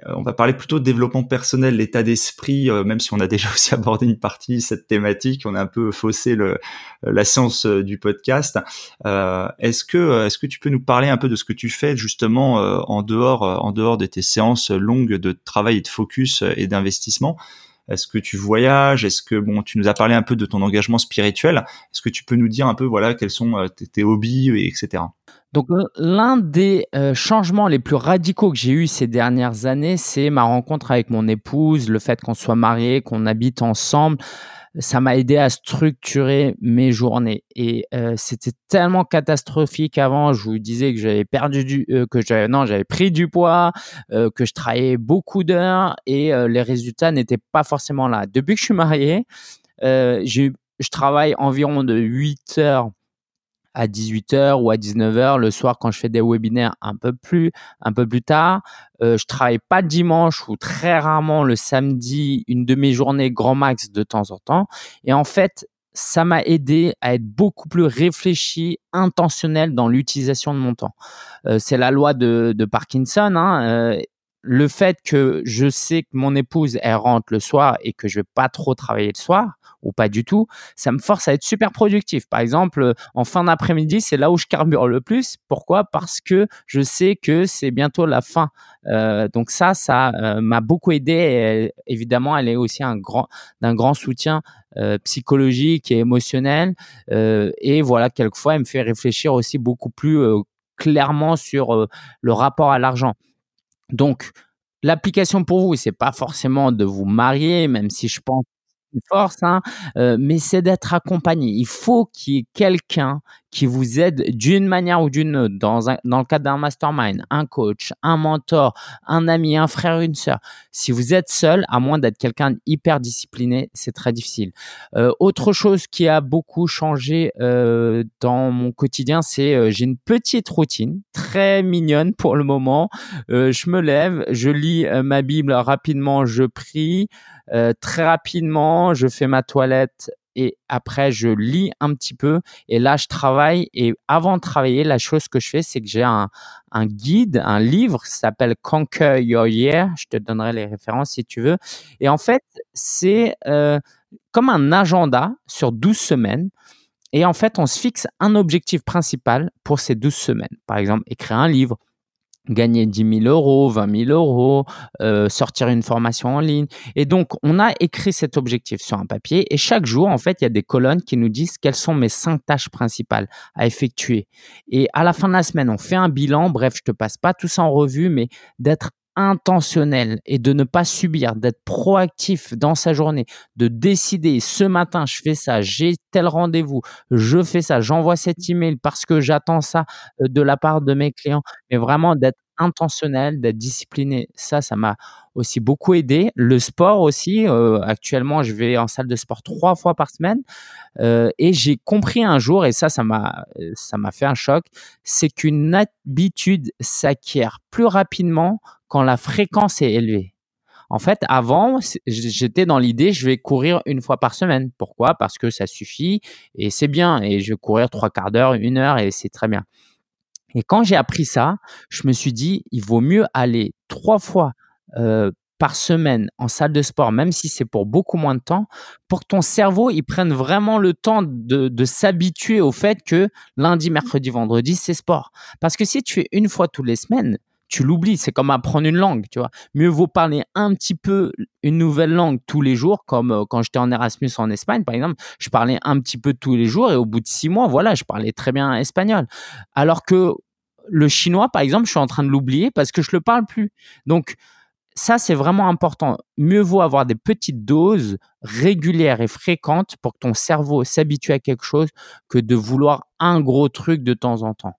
on va parler plutôt de développement personnel, l'état d'esprit, euh, même si on a déjà aussi abordé une partie cette thématique, on a un peu faussé le, la séance euh, du podcast. est-ce que est-ce que tu peux nous parler un peu de ce que tu fais justement en dehors en dehors de tes séances longues de travail et de focus et d'investissement? Est-ce que tu voyages? Est-ce que bon, tu nous as parlé un peu de ton engagement spirituel Est-ce que tu peux nous dire un peu voilà quels sont tes, tes hobbies et etc. Donc l'un des euh, changements les plus radicaux que j'ai eu ces dernières années, c'est ma rencontre avec mon épouse, le fait qu'on soit mariés, qu'on habite ensemble. Ça m'a aidé à structurer mes journées et euh, c'était tellement catastrophique avant. Je vous disais que j'avais perdu du, euh, que j'avais non, j'avais pris du poids, que je travaillais beaucoup d'heures et les résultats n'étaient pas forcément là. Depuis que je suis marié, je travaille environ de 8 heures à 18h ou à 19h le soir quand je fais des webinaires un peu plus un peu plus tard. Euh, je travaille pas dimanche ou très rarement le samedi, une de mes journées grand max de temps en temps. Et en fait, ça m'a aidé à être beaucoup plus réfléchi, intentionnel dans l'utilisation de mon temps. Euh, c'est la loi de, de Parkinson. Hein, euh, le fait que je sais que mon épouse elle rentre le soir et que je vais pas trop travailler le soir ou pas du tout, ça me force à être super productif. Par exemple, en fin d'après-midi, c'est là où je carbure le plus. Pourquoi? Parce que je sais que c'est bientôt la fin. Euh, donc ça, ça euh, m'a beaucoup aidé. évidemment, elle est aussi un grand, d'un grand soutien euh, psychologique et émotionnel. et voilà, quelquefois, elle me fait réfléchir aussi beaucoup plus clairement sur le rapport à l'argent. Donc, l'application pour vous, c'est pas forcément de vous marier, même si je pense force, hein, euh, mais c'est d'être accompagné. Il faut qu'il y ait quelqu'un qui vous aide d'une manière ou d'une autre, dans, dans le cadre d'un mastermind, un coach, un mentor, un ami, un frère, une sœur. Si vous êtes seul, à moins d'être quelqu'un d'hyper discipliné, c'est très difficile. Euh, autre chose qui a beaucoup changé euh, dans mon quotidien, c'est euh, j'ai une petite routine très mignonne pour le moment. Euh, je me lève, je lis euh, ma Bible rapidement, je prie. Très rapidement, je fais ma toilette et après je lis un petit peu. Et là je travaille. Et avant de travailler la chose que je fais c'est que j'ai un, un guide un livre qui s'appelle Conquer Your Year. Je te donnerai les références si tu veux. Et en fait c'est euh, comme un agenda sur 12 semaines. Et en fait on se fixe un objectif principal pour ces 12 semaines. Par exemple écrire un livre gagner 10 000 euros, 20 000 euros, euh, sortir une formation en ligne. Et donc, on a écrit cet objectif sur un papier et chaque jour, en fait, il y a des colonnes qui nous disent quelles sont mes cinq tâches principales à effectuer. Et à la fin de la semaine, on fait un bilan. Bref, je te passe pas tout ça en revue, mais d'être intentionnel et de ne pas subir, d'être proactif dans sa journée, de décider ce matin je fais ça, j'ai tel rendez-vous, je fais ça, j'envoie cet email parce que j'attends ça euh, de la part de mes clients, mais vraiment d'être intentionnel, d'être discipliné. Ça, ça m'a aussi beaucoup aidé. Le sport aussi. Euh, actuellement, je vais en salle de sport trois fois par semaine. Euh, et j'ai compris un jour, et ça, ça m'a, ça m'a fait un choc, c'est qu'une habitude s'acquiert plus rapidement quand la fréquence est élevée. En fait, avant, j'étais dans l'idée, je vais courir une fois par semaine. Pourquoi? Parce que ça suffit et c'est bien. Et je vais courir trois quarts d'heure, une heure et c'est très bien. Et quand j'ai appris ça, je me suis dit, il vaut mieux aller trois fois euh, par semaine en salle de sport, même si c'est pour beaucoup moins de temps, pour que ton cerveau il prenne vraiment le temps de, de s'habituer au fait que lundi, mercredi, vendredi, c'est sport. Parce que si tu fais une fois toutes les semaines, tu l'oublies. C'est comme apprendre une langue, tu vois. Mieux vaut parler un petit peu une nouvelle langue tous les jours, comme euh, quand j'étais en Erasmus en Espagne, par exemple, je parlais un petit peu tous les jours et au bout de six mois, voilà, je parlais très bien espagnol. Alors que le chinois, par exemple, je suis en train de l'oublier parce que je le parle plus. Donc, ça, c'est vraiment important. Mieux vaut avoir des petites doses régulières et fréquentes pour que ton cerveau s'habitue à quelque chose que de vouloir un gros truc de temps en temps.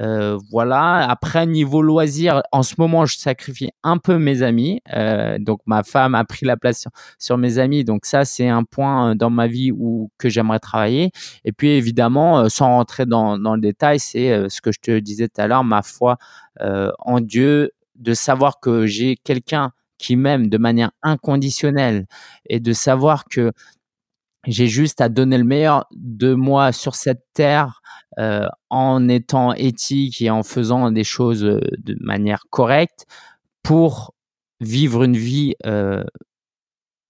Euh, voilà. Après, niveau loisir, en ce moment, je sacrifie un peu mes amis. Euh, donc, ma femme a pris la place sur, mes amis. Donc, ça, c'est un point euh, dans ma vie où que j'aimerais travailler. Et puis, évidemment, sans rentrer dans, dans le détail, c'est ce que je te disais tout à l'heure, ma foi en Dieu, de savoir que j'ai quelqu'un qui m'aime de manière inconditionnelle et de savoir que j'ai juste à donner le meilleur de moi sur cette terre euh, en étant éthique et en faisant des choses euh, de manière correcte pour vivre une vie euh,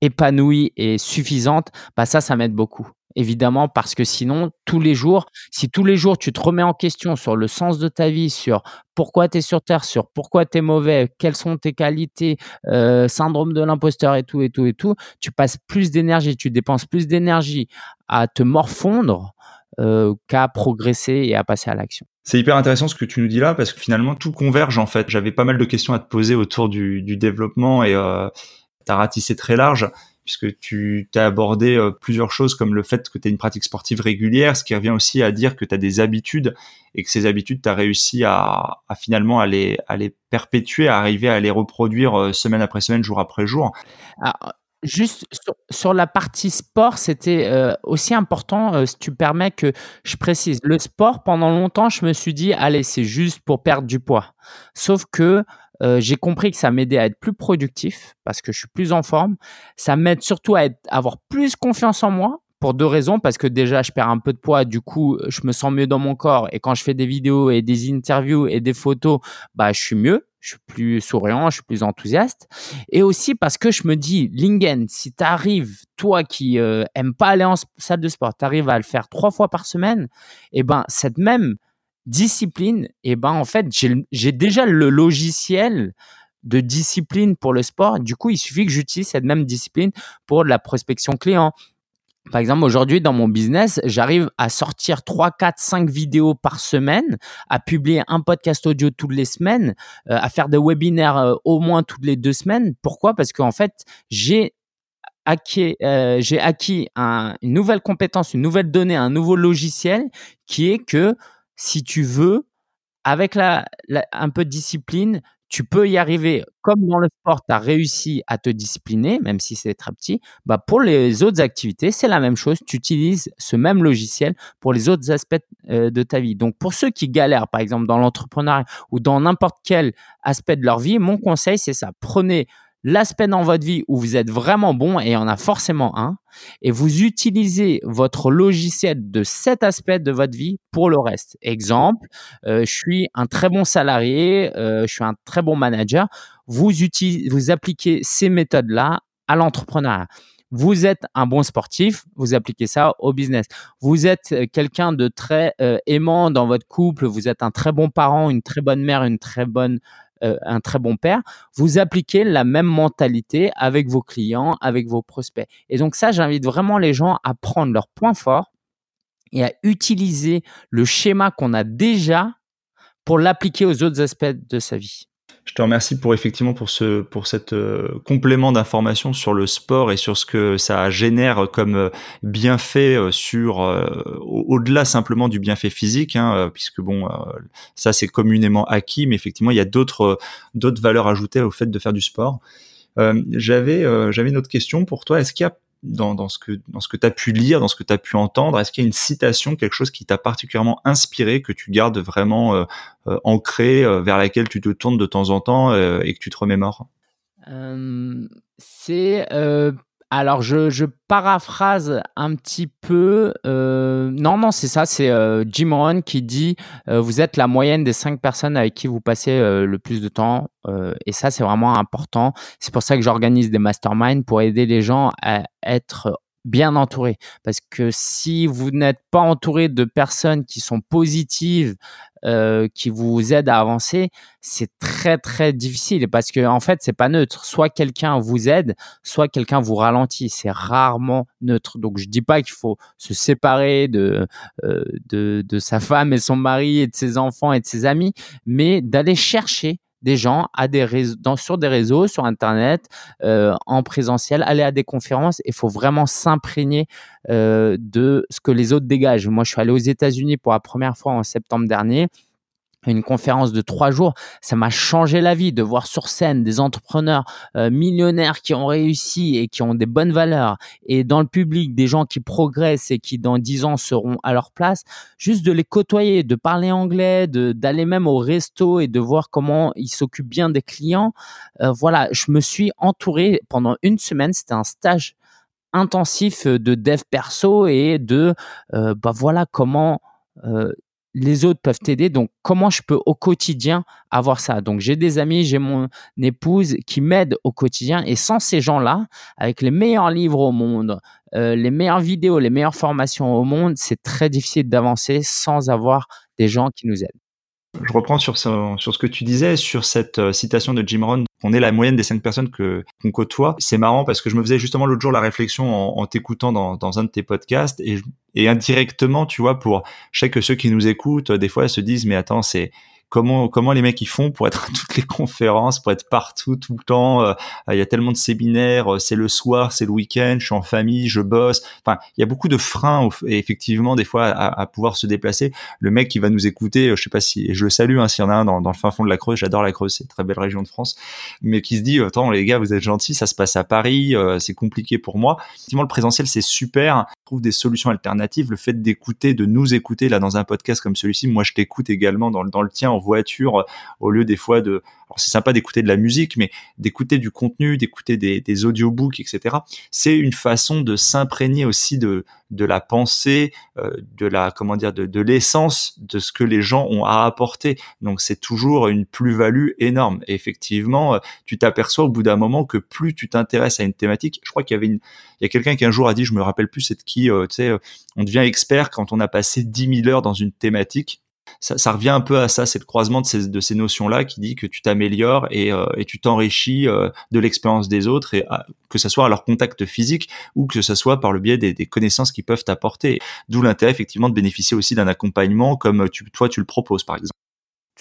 épanouie et suffisante, bah ça, ça m'aide beaucoup évidemment, parce que sinon, tous les jours, si tous les jours tu te remets en question sur le sens de ta vie, sur pourquoi tu es sur Terre, sur pourquoi tu es mauvais, quelles sont tes qualités, euh, syndrome de l'imposteur et tout, et tout, et tout, tu passes plus d'énergie, tu dépenses plus d'énergie à te morfondre euh, qu'à progresser et à passer à l'action. C'est hyper intéressant ce que tu nous dis là, parce que finalement, tout converge en fait. J'avais pas mal de questions à te poser autour du, développement et euh, tu as ratissé très large puisque tu t'as abordé euh, plusieurs choses comme le fait que tu as une pratique sportive régulière, ce qui revient aussi à dire que tu as des habitudes et que ces habitudes, tu as réussi à, finalement à les, perpétuer, à arriver à les reproduire euh, semaine après semaine, jour après jour. juste sur, la partie sport, c'était euh, aussi important, si tu permets que je précise. Le sport, pendant longtemps, je me suis dit, allez, c'est juste pour perdre du poids. Sauf que euh, j'ai compris que ça m'aidait à être plus productif parce que je suis plus en forme. Ça m'aide surtout à avoir plus confiance en moi pour deux raisons. Parce que déjà, je perds un peu de poids, du coup, je me sens mieux dans mon corps. Et quand je fais des vidéos et des interviews et des photos, bah, je suis mieux. Je suis plus souriant, je suis plus enthousiaste. Et aussi parce que je me dis, Lingen, si tu arrives, toi qui euh, aime pas aller en salle de sport, tu arrives à le faire trois fois par semaine, et eh ben cette même discipline, et eh ben en fait, j'ai déjà le logiciel de discipline pour le sport. Du coup, il suffit que j'utilise cette même discipline pour la prospection client. Par exemple, aujourd'hui, dans mon business, j'arrive à sortir 3, 4, 5 vidéos par semaine, à publier un podcast audio toutes les semaines, euh, à faire des webinaires euh, au moins toutes les deux semaines. Pourquoi? Parce qu'en fait, j'ai acquis, euh, j'ai acquis une nouvelle compétence, une nouvelle donnée, un nouveau logiciel qui est que si tu veux, avec la, un peu de discipline, tu peux y arriver. Comme dans le sport, tu as réussi à te discipliner, même si c'est très petit, bah pour les autres activités, c'est la même chose. Tu utilises ce même logiciel pour les autres aspects euh, de ta vie. Donc, pour ceux qui galèrent, par exemple, dans l'entrepreneuriat ou dans n'importe quel aspect de leur vie, mon conseil, c'est ça. Prenez l'aspect dans votre vie où vous êtes vraiment bon, et il y en a forcément un, et vous utilisez votre logiciel de cet aspect de votre vie pour le reste. Exemple, euh, je suis un très bon salarié, euh, je suis un très bon manager. Vous, vous appliquez ces méthodes-là à l'entrepreneuriat. Vous êtes un bon sportif, vous appliquez ça au business. Vous êtes euh, quelqu'un de très aimant dans votre couple, vous êtes un très bon parent, une très bonne mère, une très bonne euh, un très bon père, vous appliquez la même mentalité avec vos clients, avec vos prospects. Et donc ça, j'invite vraiment les gens à prendre leurs points forts et à utiliser le schéma qu'on a déjà pour l'appliquer aux autres aspects de sa vie. Je te remercie pour effectivement pour ce pour cette euh, complément d'information sur le sport et sur ce que ça génère comme euh, bienfait euh, sur au-delà simplement du bienfait physique, hein, puisque bon ça c'est communément acquis, mais effectivement il y a d'autres d'autres valeurs ajoutées au fait de faire du sport. j'avais j'avais une autre question pour toi. Est-ce qu'il y a dans, dans, ce que dans ce que tu as pu lire, dans ce que tu as pu entendre? Est-ce qu'il y a une citation, quelque chose qui t'a particulièrement inspiré, que tu gardes vraiment euh, euh ancré, euh, vers laquelle tu te tournes de temps en temps euh, et que tu te remémores? C'est alors, je, paraphrase un petit peu. Euh, non, non, c'est ça. C'est euh, Jim Rohn qui dit euh, Vous êtes la moyenne des cinq personnes avec qui vous passez le plus de temps. et ça, c'est vraiment important. C'est pour ça que j'organise des masterminds pour aider les gens à être bien entouré. Parce que si vous n'êtes pas entouré de personnes qui sont positives, euh, qui vous aident à avancer, c'est très très difficile parce que en fait c'est pas neutre. Soit quelqu'un vous aide, soit quelqu'un vous ralentit. C'est rarement neutre. Donc je dis pas qu'il faut se séparer de, euh, de de sa femme et son mari et de ses enfants et de ses amis, mais d'aller chercher des gens à des réseaux, dans, sur des réseaux, sur Internet, euh, en présentiel, aller à des conférences. Il faut vraiment s'imprégner euh, de ce que les autres dégagent. Moi, je suis allé aux États-Unis pour la première fois en septembre dernier une conférence de trois jours, ça m'a changé la vie de voir sur scène des entrepreneurs euh, millionnaires qui ont réussi et qui ont des bonnes valeurs et dans le public des gens qui progressent et qui dans dix ans seront à leur place, juste de les côtoyer, de parler anglais, d'aller même au resto et de voir comment ils s'occupent bien des clients. Euh, voilà, je me suis entouré pendant une semaine, c'était un stage intensif de dev perso et de euh, bah voilà comment les autres peuvent t'aider. Donc, comment je peux au quotidien avoir ça? Donc, j'ai des amis, j'ai mon épouse qui m'aide au quotidien. Et sans ces gens-là, avec les meilleurs livres au monde, euh, les meilleures vidéos, les meilleures formations au monde, c'est très difficile d'avancer sans avoir des gens qui nous aident. Je reprends sur ce, que tu disais, sur cette euh, citation de Jim Rohn. On est la moyenne des cinq personnes que qu'on côtoie. C'est marrant parce que je me faisais justement l'autre jour la réflexion en, t'écoutant dans, un de tes podcasts et, et indirectement, tu vois, pour je sais que ceux qui nous écoutent, des fois, se disent mais attends, c'est comment comment les mecs ils font pour être à toutes les conférences, pour être partout tout le temps. Euh, il y a tellement de séminaires, euh, c'est le soir, c'est le week-end, je suis en famille, je bosse. Enfin, il y a beaucoup de freins et effectivement des fois à, pouvoir se déplacer. Le mec qui va nous écouter, euh, je sais pas si je le salue, hein, s'il y en a un dans, le fin fond de la Creuse, j'adore la Creuse, c'est une très belle région de France, mais qui se dit attends les gars, vous êtes gentils, ça se passe à Paris, c'est compliqué pour moi. Effectivement, le présentiel c'est super, trouve des solutions alternatives. Le fait d'écouter, de nous écouter là dans un podcast comme celui-ci, moi je t'écoute également dans, dans le tien voiture au lieu des fois de alors c'est sympa d'écouter de la musique, mais d'écouter du contenu, d'écouter des, audiobooks, etc. C'est une façon de s'imprégner aussi de, de la pensée, euh, de la comment dire, de, de l'essence de ce que les gens ont à apporter. Donc c'est toujours une plus-value énorme. Et effectivement, euh, tu t'aperçois au bout d'un moment que plus tu t'intéresses à une thématique, je crois qu'il y avait une, il y a quelqu'un qui un jour a dit, je me rappelle plus c'est de qui, euh, tu sais, on devient expert quand on a passé 10 000 heures dans une thématique ça, revient un peu à ça, c'est le croisement de ces, de ces notions-là qui dit que tu t'améliores et, euh, et, tu t'enrichis euh, de l'expérience des autres, et que ce soit à leur contact physique ou que ce soit par le biais des, des connaissances qu'ils peuvent t'apporter. D'où l'intérêt effectivement de bénéficier aussi d'un accompagnement comme tu, toi tu le proposes par exemple.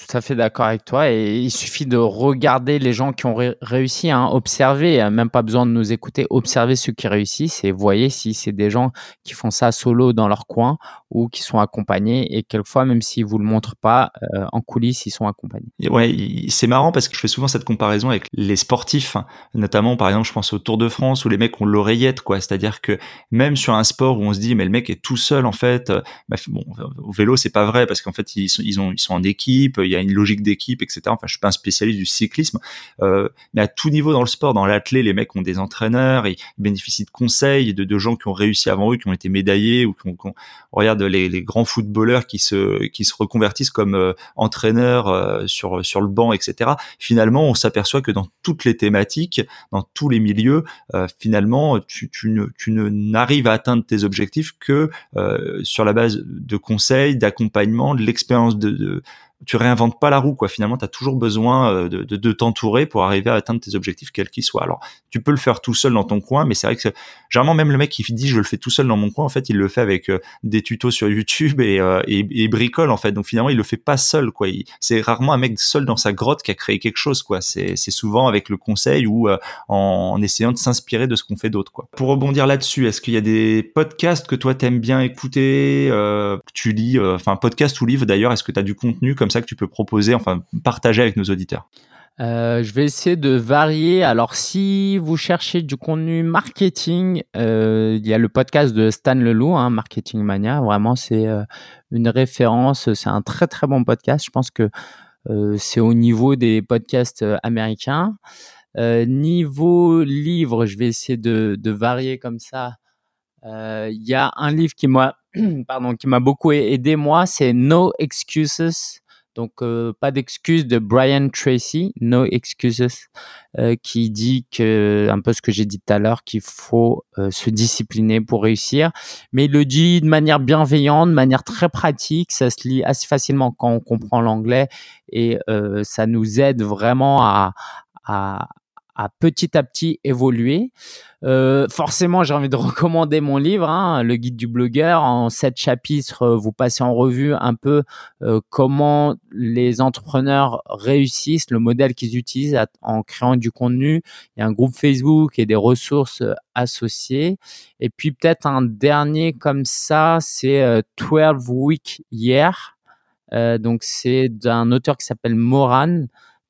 Tout à fait d'accord avec toi. Et il suffit de regarder les gens qui ont réussi, hein, observer, même pas besoin de nous écouter, observer ceux qui réussissent et voyez si c'est des gens qui font ça solo dans leur coin ou qui sont accompagnés. Et quelquefois, même s'ils vous le montrent pas, euh, en coulisses, ils sont accompagnés. ouais, c'est marrant parce que je fais souvent cette comparaison avec les sportifs, hein. notamment par exemple, je pense au Tour de France où les mecs ont l'oreillette, quoi. C'est-à-dire que même sur un sport où on se dit, mais le mec est tout seul en fait. Euh, bah, bon, au vélo, c'est pas vrai parce qu'en fait, ils ils ont, ils sont en équipe il y a une logique d'équipe, etc. Enfin, je suis pas un spécialiste du cyclisme, euh, mais à tout niveau dans le sport, dans l'athlé, les mecs ont des entraîneurs, ils bénéficient de conseils de, gens qui ont réussi avant eux, qui ont été médaillés ou qui ont, on regarde les, grands footballeurs qui se qui se reconvertissent comme euh, entraîneurs euh, sur sur le banc, etc. Finalement, on s'aperçoit que dans toutes les thématiques, dans tous les milieux, euh, finalement, tu, tu ne n'arrives à atteindre tes objectifs que sur la base de conseils, d'accompagnement, de l'expérience de tu réinventes pas la roue, quoi. Finalement, tu as toujours besoin euh, de, de, de t'entourer pour arriver à atteindre tes objectifs, quels qu'ils soient. Alors, tu peux le faire tout seul dans ton coin, mais c'est vrai que généralement, même le mec qui dit je le fais tout seul dans mon coin, en fait, il le fait avec euh, des tutos sur YouTube et, euh, et, bricole, en fait. Donc, finalement, il le fait pas seul, quoi. C'est rarement un mec seul dans sa grotte qui a créé quelque chose, quoi. C'est souvent avec le conseil ou en, en, essayant de s'inspirer de ce qu'on fait d'autre, quoi. Pour rebondir là-dessus, est-ce qu'il y a des podcasts que toi t'aimes bien écouter, que tu lis, enfin, podcast ou livre d'ailleurs, est-ce que tu as du contenu comme ça que tu peux proposer, enfin partager avec nos auditeurs euh, je vais essayer de varier. Alors, si vous cherchez du contenu marketing, euh, il y a le podcast de Stan Leloup, hein, Marketing Mania. Vraiment, c'est euh, une référence. C'est un très très bon podcast. Je pense que c'est au niveau des podcasts américains. Niveau livre, je vais essayer de, varier comme ça. Il y a un livre qui m'a, qui m'a beaucoup aidé moi, c'est No Excuses Donc, pas d'excuses de Brian Tracy, No Excuses, qui dit que, un peu ce que j'ai dit tout à l'heure, qu'il faut se discipliner pour réussir. Mais il le dit de manière bienveillante, de manière très pratique. Ça se lit assez facilement quand on comprend l'anglais et ça nous aide vraiment à, à, à petit à petit évoluer. Euh, forcément, j'ai envie de recommander mon livre, hein, Le guide du blogueur. En sept chapitres, euh, vous passez en revue un peu euh, comment les entrepreneurs réussissent, le modèle qu'ils utilisent en créant du contenu. Il y a un groupe Facebook et des ressources associées. Et puis peut-être un dernier comme ça, c'est 12 Week Year. donc c'est d'un auteur qui s'appelle Moran.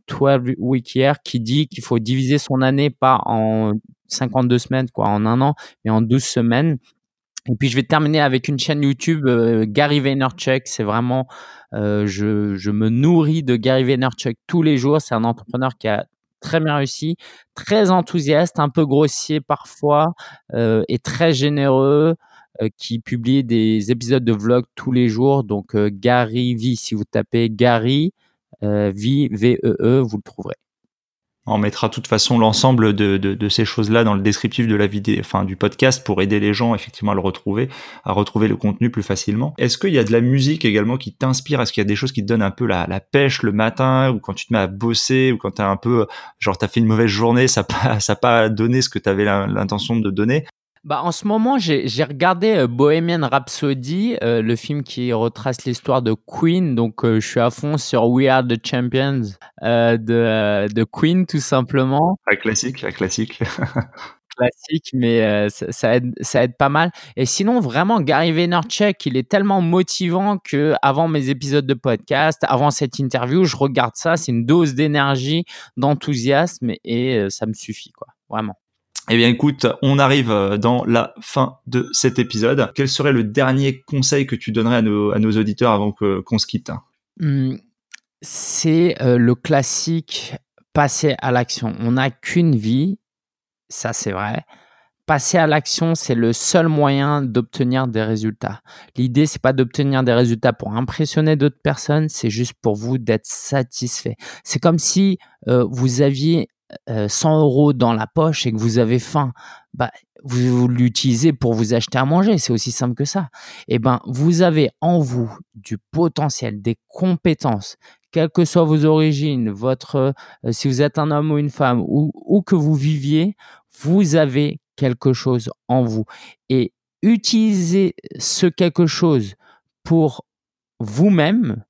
12 Week qui dit qu'il faut diviser son année pas en 52 semaines, quoi, en un an, mais en 12 semaines. Et puis je vais terminer avec une chaîne YouTube, euh, Gary Vaynerchuk. C'est vraiment, euh, je, je, me nourris de Gary Vaynerchuk tous les jours. C'est un entrepreneur qui a très bien réussi, très enthousiaste, un peu grossier parfois, euh, et très généreux, qui publie des épisodes de vlog tous les jours. Donc Gary V, si vous tapez Gary euh, V-E-E, e, vous le trouverez. On mettra de toute façon l'ensemble de, de, ces choses-là dans le descriptif de la vidéo, enfin du podcast, pour aider les gens effectivement à le retrouver, à retrouver le contenu plus facilement. Est-ce qu'il y a de la musique également qui t'inspire? Est-ce qu'il y a des choses qui te donnent un peu la, la, pêche le matin, ou quand tu te mets à bosser, ou quand t'as un peu, genre t'as fait une mauvaise journée, ça pas, pas donné ce que tu avais l'intention de donner? Bah, en ce moment, j'ai regardé euh, Bohemian Rhapsody, euh, le film qui retrace l'histoire de Queen. Donc, euh, je suis à fond sur We Are the Champions de, de Queen, tout simplement. Un classique, un classique. classique, mais ça, aide, ça aide pas mal. Et sinon, vraiment, Gary Vaynerchuk, il est tellement motivant que avant mes épisodes de podcast, avant cette interview, je regarde ça. C'est une dose d'énergie, d'enthousiasme et ça me suffit, quoi. Vraiment. Eh bien écoute, on arrive euh, dans la fin de cet épisode. Quel serait le dernier conseil que tu donnerais à nos, auditeurs avant qu'on se quitte? Mmh, C'est euh, le classique passer à l'action. On n'a qu'une vie, ça c'est vrai. Passer à l'action, c'est le seul moyen d'obtenir des résultats. L'idée, c'est pas d'obtenir des résultats pour impressionner d'autres personnes, c'est juste pour vous d'être satisfait. C'est comme si euh, vous aviez 100 euh, euros dans la poche et que vous avez faim, bah, vous, l'utilisez pour vous acheter à manger. C'est aussi simple que ça. Et eh ben, vous avez en vous du potentiel, des compétences, quelles que soient vos origines, votre, euh, si vous êtes un homme ou une femme, ou, ou que vous viviez, vous avez quelque chose en vous. Et utilisez ce quelque chose pour vous-même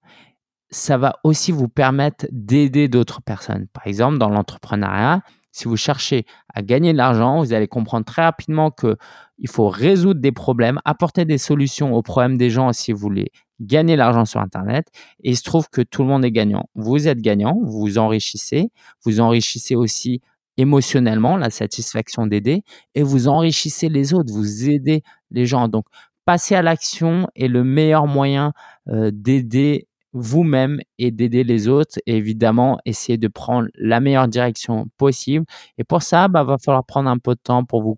ça va aussi vous permettre d'aider d'autres personnes. Par exemple, dans l'entrepreneuriat, si vous cherchez à gagner de l'argent, vous allez comprendre très rapidement que il faut résoudre des problèmes, apporter des solutions aux problèmes des gens si vous voulez gagner l'argent sur Internet. Et il se trouve que tout le monde est gagnant. Vous êtes gagnant, vous vous enrichissez, vous enrichissez aussi émotionnellement la satisfaction d'aider et vous enrichissez les autres, vous aidez les gens. Donc, passer à l'action est le meilleur moyen euh, d'aider vous-même et d'aider les autres et évidemment essayer de prendre la meilleure direction possible. Et pour ça, il bah, va falloir prendre un peu de temps pour vous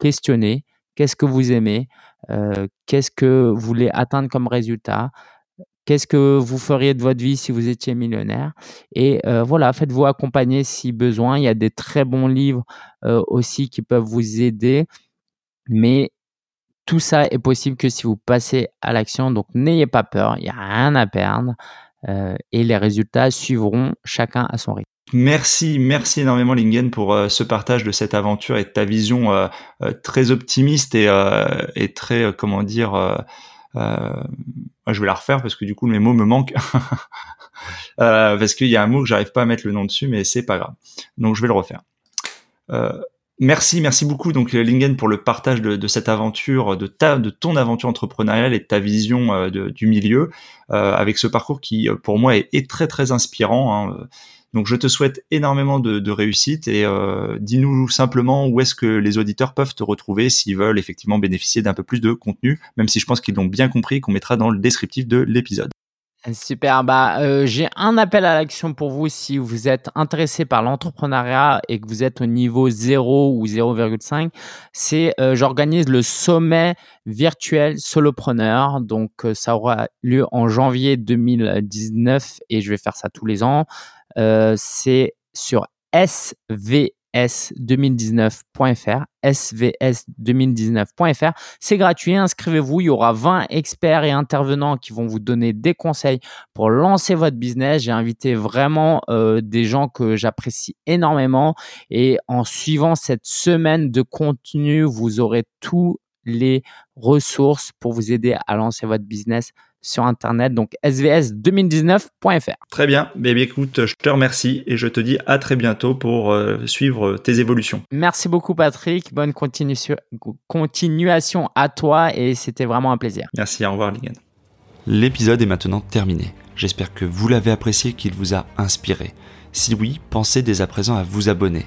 questionner. Qu'est-ce que vous aimez? Euh, Qu'est-ce que vous voulez atteindre comme résultat? Qu'est-ce que vous feriez de votre vie si vous étiez millionnaire? Et euh, voilà, faites-vous accompagner si besoin. Il y a des très bons livres euh, aussi qui peuvent vous aider. Mais tout ça est possible que si vous passez à l'action. Donc n'ayez pas peur, il n'y a rien à perdre euh, et les résultats suivront chacun à son rythme. Merci, merci énormément Lingen pour euh, ce partage de cette aventure et de ta vision euh, très optimiste et, et très, comment dire, je vais la refaire parce que du coup mes mots me manquent. parce qu'il y a un mot que j'arrive pas à mettre le nom dessus, mais c'est pas grave. Donc je vais le refaire. Merci, merci beaucoup donc Lingen pour le partage de, cette aventure, de ta, de ton aventure entrepreneuriale et de ta vision euh, du milieu, euh, avec ce parcours qui euh, pour moi est, très très inspirant. Hein. Donc je te souhaite énormément de, réussite et dis-nous simplement où est-ce que les auditeurs peuvent te retrouver s'ils veulent effectivement bénéficier d'un peu plus de contenu, même si je pense qu'ils l'ont bien compris qu'on mettra dans le descriptif de l'épisode. Super, bah, euh, j'ai un appel à l'action pour vous si vous êtes intéressé par l'entrepreneuriat et que vous êtes au niveau 0 ou 0,5. C'est euh, j'organise le sommet virtuel solopreneur. Donc euh, ça aura lieu en janvier 2019 et je vais faire ça tous les ans. c'est sur SV svs2019.fr, svs2019.fr. C'est gratuit, inscrivez-vous, il y aura 20 experts et intervenants qui vont vous donner des conseils pour lancer votre business. J'ai invité vraiment euh, des gens que j'apprécie énormément et en suivant cette semaine de contenu, vous aurez tous les ressources pour vous aider à lancer votre business sur Internet, donc svs2019.fr. Très bien, mais écoute, je te remercie et je te dis à très bientôt pour euh, suivre tes évolutions. Merci beaucoup Patrick, bonne continuation à toi et c'était vraiment un plaisir. Merci, au revoir Ligan. L'épisode est maintenant terminé. J'espère que vous l'avez apprécié, qu'il vous a inspiré. Si oui, pensez dès à présent à vous abonner.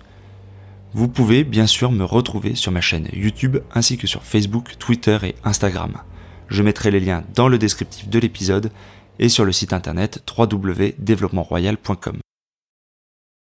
Vous pouvez bien sûr me retrouver sur ma chaîne YouTube ainsi que sur Facebook, Twitter et Instagram. Je mettrai les liens dans le descriptif de l'épisode et sur le site internet www.développementroyal.com.